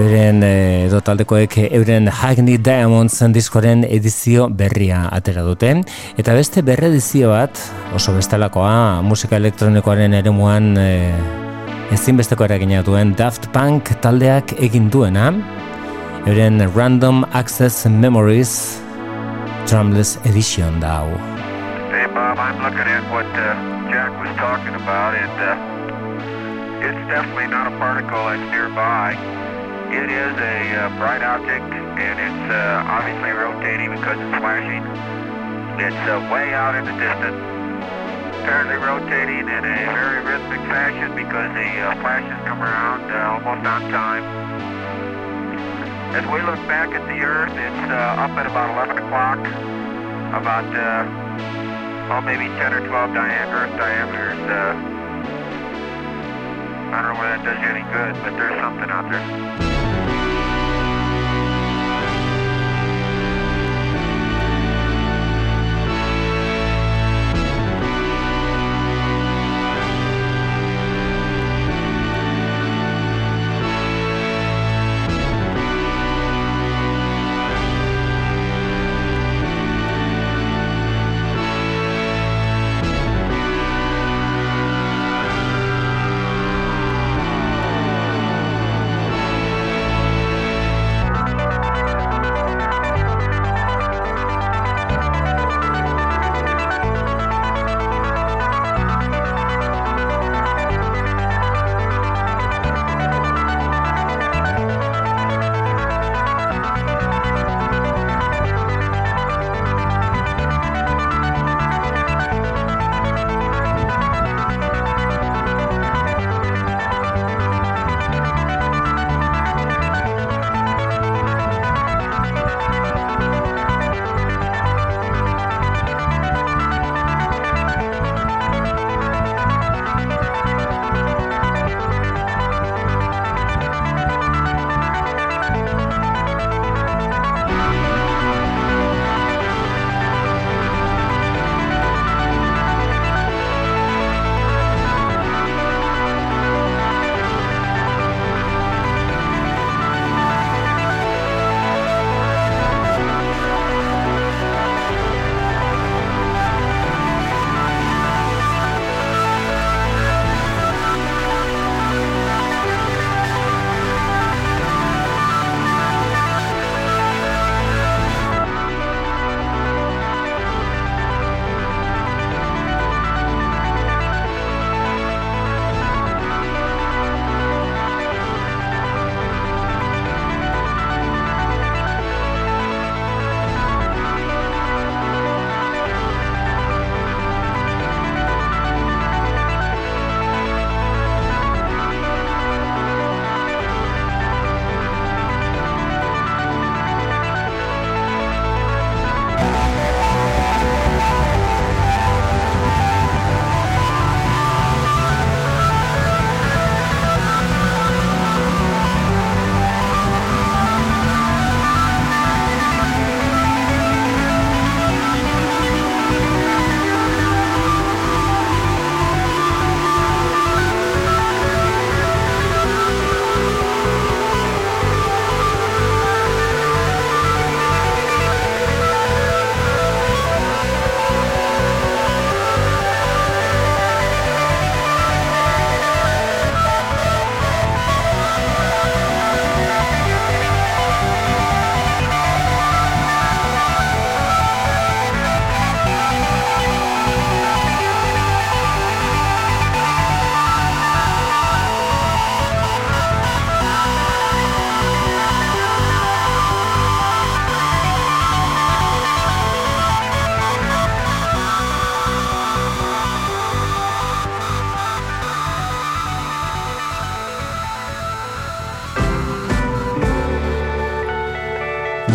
euren eh, edo taldekoek euren Hackney Diamonds diskoren edizio berria atera dute. Eta beste berredizio bat oso bestelakoa musika elektronikoaren eremuan e, ezinbesteko eragina duen Daft Punk taldeak egin duena. Euren Random Access Memories Drumless Edition. Hey, Bob, I'm looking at what uh, Jack was talking about, and uh, it's definitely not a particle that's nearby. It is a uh, bright object, and it's uh, obviously rotating because it's flashing. It's uh, way out in the distance, apparently rotating in a very rhythmic fashion because the uh, flashes come around almost on time. As we look back at the Earth, it's uh, up at about 11 o'clock, about, uh, oh, maybe 10 or 12 dia- Earth diameters. Uh, I don't know whether that does you any good, but there's something out there.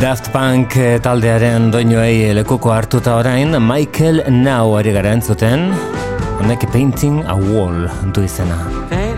Daft Punk eh, taldearen doinoei lekuko hartuta orain Michael Now ari gara entzuten. Honek Painting a Wall du izena. Painting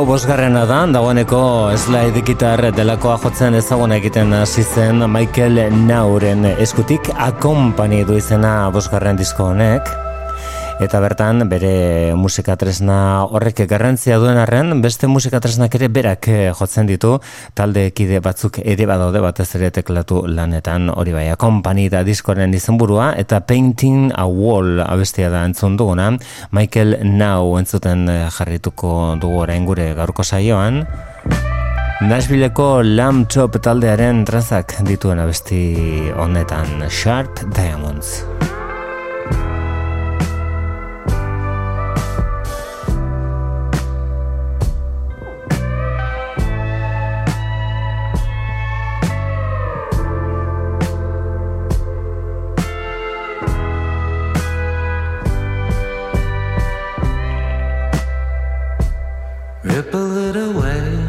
hau bosgarrena da, dagoeneko slide gitar delakoa jotzen ezaguna egiten hasi Michael Nauren eskutik akompani du izena bosgarren disko honek eta bertan bere musika tresna horrek garrantzia duen arren beste musika tresnak ere berak eh, jotzen ditu. Talde kide batzuk ere badaude batez ere teklatu lanetan. Hori bai Company da diskoren izenburua eta Painting a Wall abestia da entzun duguna. Michael Now entzuten eh, jarrituko dugu orain gure gaurko saioan. Nashvilleko Lamb Chop taldearen trazak dituen abesti honetan. Sharp Diamonds. it away.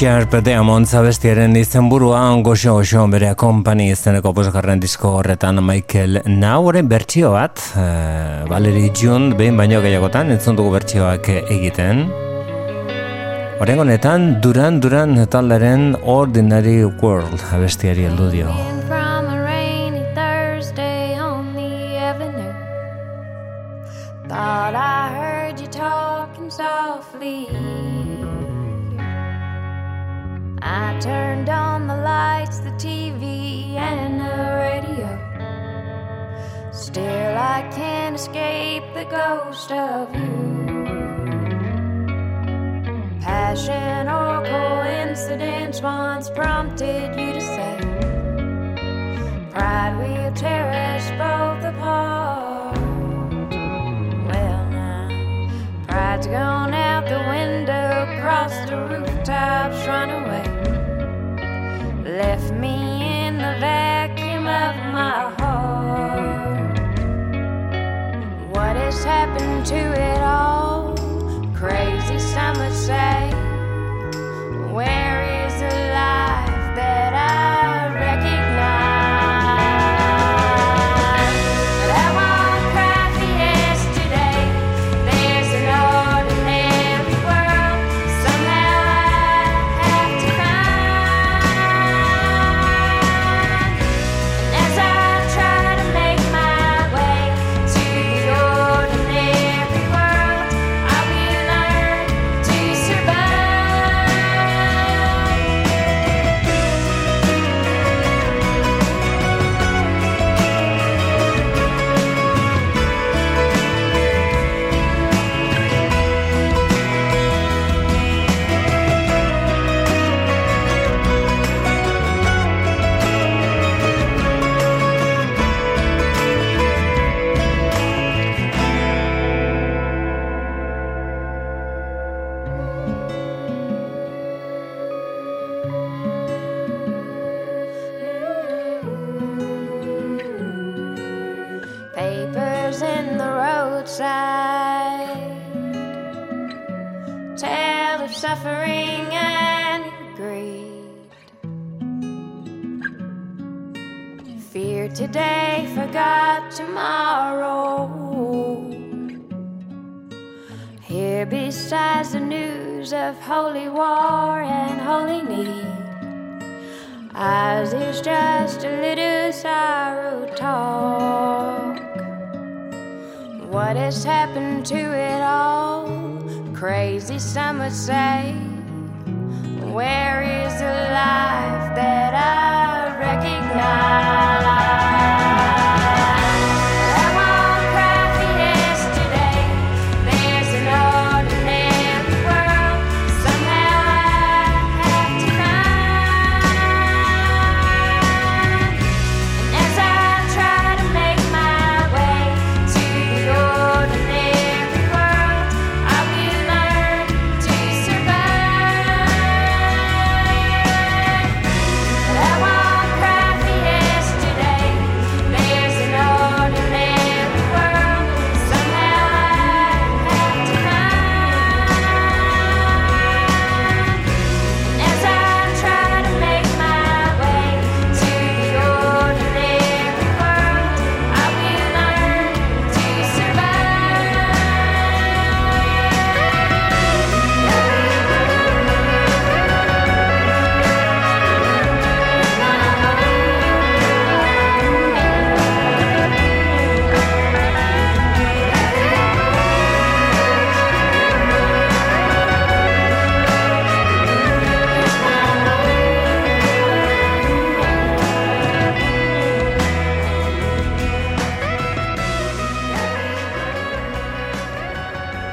Sharp Diamond zabestiaren izenburua goxo goxo bere company izeneko posgarren disko horretan Michael Nauren bertsio bat uh, Valerie June behin baino gehiagotan entzun dugu bertsioak egiten. Horren honetan Duran Duran talderen Ordinary World abestiari heldu dio lights, the TV, and the radio. Still, I can't escape the ghost of you. Passion or coincidence once prompted you to say, Pride will tear us both apart. Well, now, pride's gone out the window, across the rooftops, run away. Left me in the vacuum of my heart. What has happened to it all? Crazy, some would say. Where is the life today, forgot tomorrow. Here besides the news of holy war and holy need. Ours is just a little sorrow talk. What has happened to it all? Crazy, some would say. Where is the life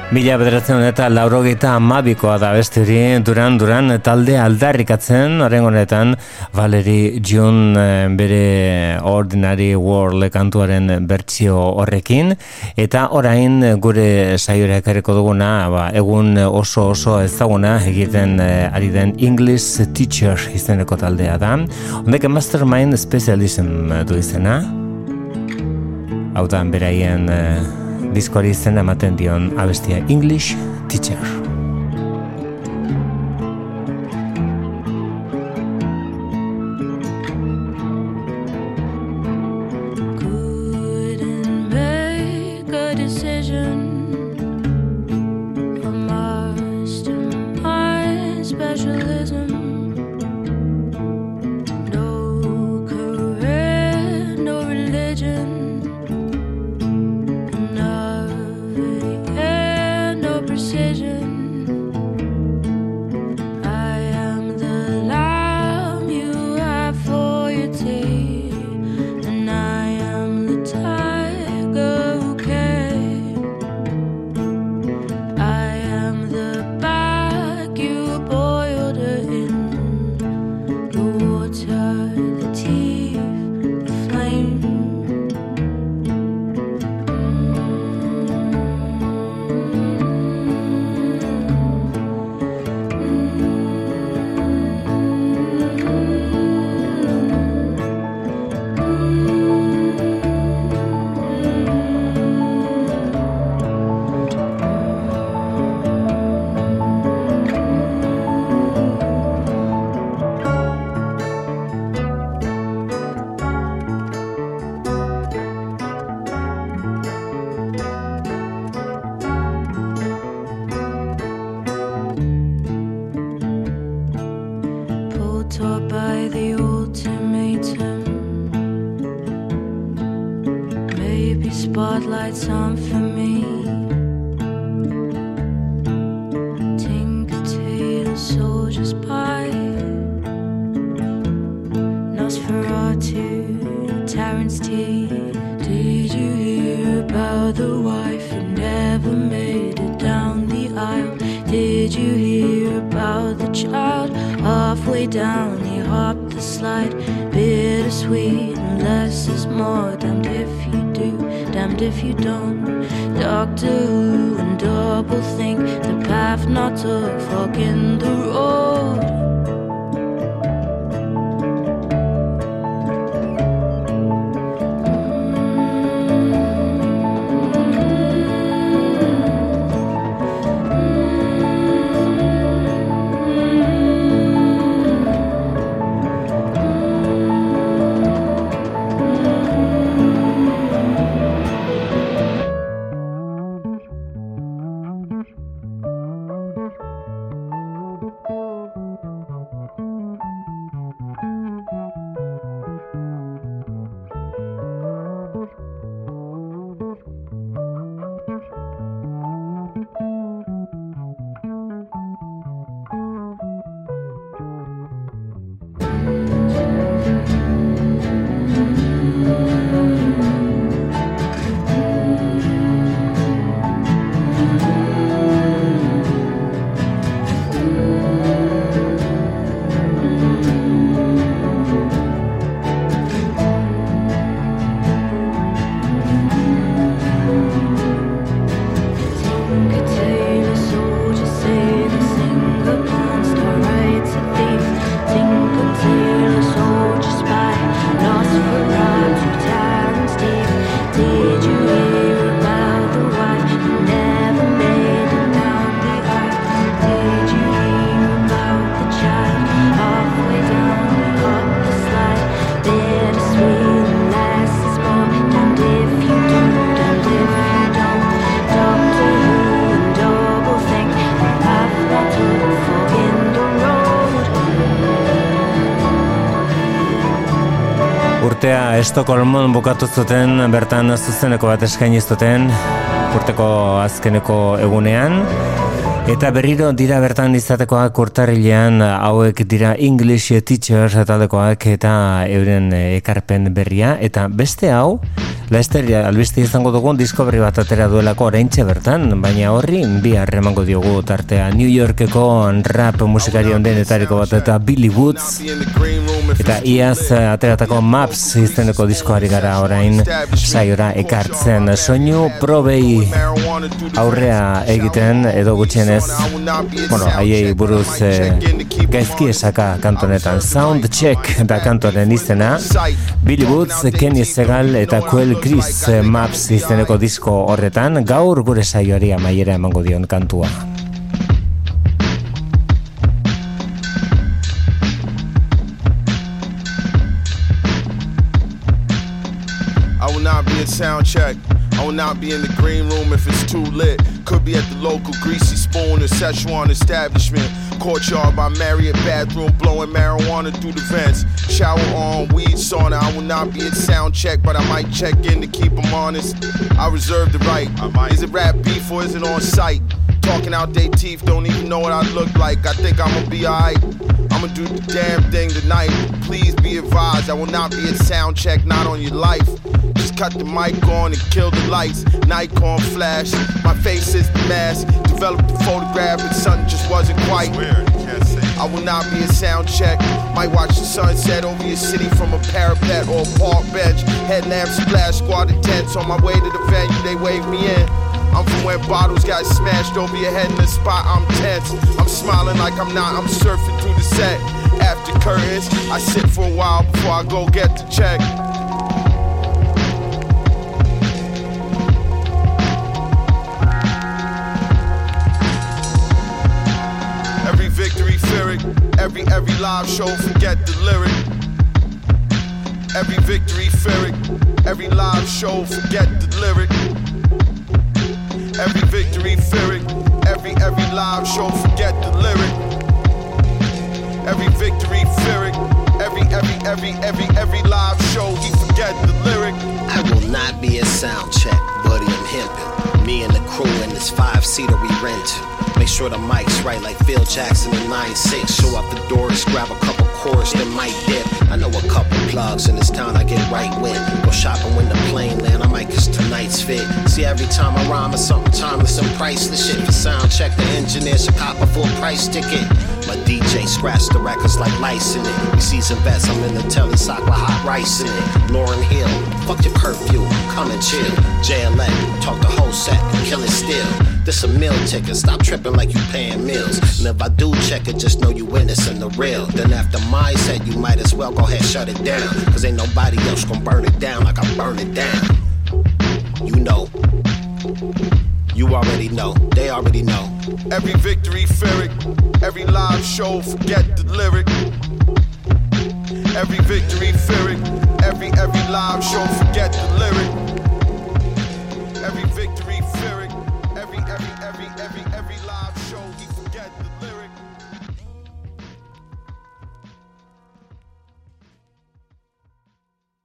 Mila bederatzen eta laurogeita amabikoa da beste hori duran duran talde aldarrikatzen. Oren honetan Valeri Jun eh, bere Ordinary World kantuaren bertsio horrekin. Eta orain gure saiora ekarriko duguna ba, egun oso oso ezaguna egiten eh, ari den English Teacher izeneko taldea da. Ondek Mastermind Specialism du izena. Hau da beraien eh, diskoari izena ematen dion abestia English Teacher. Estokolmon bukatu zuten bertan zuzeneko bat eskaini zuten urteko azkeneko egunean Eta berriro dira bertan izatekoak urtarrilean hauek dira English Teachers taldekoak eta euren ekarpen berria eta beste hau Lester albiste izango dugun disko berri bat atera duelako oraintxe bertan, baina horri bi emango diogu tartea New Yorkeko rap musikari ondenetariko bat eta Billy Woods eta iaz ateratako Maps izeneko diskoari gara orain saiora ekartzen. Soinu probei aurrea egiten edo gutxienez bueno, haiei buruz eh, gaizki esaka kantonetan. Sound Check da kantoren izena. Billy Woods, Kenny Segal eta Quell Chris Maps izeneko disko horretan. Gaur gure saioari amaiera emango dion kantua. Be sound check. I will not be in the green room if it's too lit. Could be at the local greasy spoon or Szechuan establishment. Courtyard by Marriott bathroom, blowing marijuana through the vents. Shower on, weed sauna. I will not be at sound check, but I might check in to keep them honest. I reserve the right. Is it rap beef or is it on site? Talking out their teeth, don't even know what I look like. I think I'ma be alright. I'ma do the damn thing tonight. Please be advised, I will not be at sound check, not on your life. Cut the mic on and kill the lights. Nikon flash, my face is the mask. Developed the photograph, but something just wasn't quite. I will not be a sound check. Might watch the sunset over your city from a parapet or a park bench. Headlamp splash, squad of tents on my way to the venue. They wave me in. I'm from where bottles got smashed over your head in the spot. I'm tense. I'm smiling like I'm not. I'm surfing through the set. After curtains, I sit for a while before I go get the check. Every every live show, forget the lyric. Every victory, fear. Every live show, forget the lyric. Every victory, fear. Every every live show, forget the lyric. Every victory, fear. Every every every every every live show, he forget the lyric. I will not be a sound check, buddy. I'm hemping. Me and the crew in this five seater we rent. Make sure the mic's right, like Phil Jackson in 9-6. Show up the doors, grab a couple chords, then might dip. I know a couple plugs in this town I get right with. Go shopping when the plane land, I might kiss tonight's fit. See, every time I rhyme it's something timeless and priceless shit. For sound check, the engineer should cop a full price ticket. My DJ scratch the records like lice in it. You see some vets, I'm in the telly sock with hot rice in it. Lauryn Hill, fuck your curfew, come and chill. JLN, talk the whole set kill it still. This a meal ticket, stop tripping like you paying meals. And if I do check it, just know you witnessing the real. Then after my set, you might as well go ahead shut it down. Cause ain't nobody else gonna burn it down like I burn it down. You know. You already know. They already know. Every victory, fear. Every live show, forget the lyric. Every victory, fear. Every every live show, forget the lyric.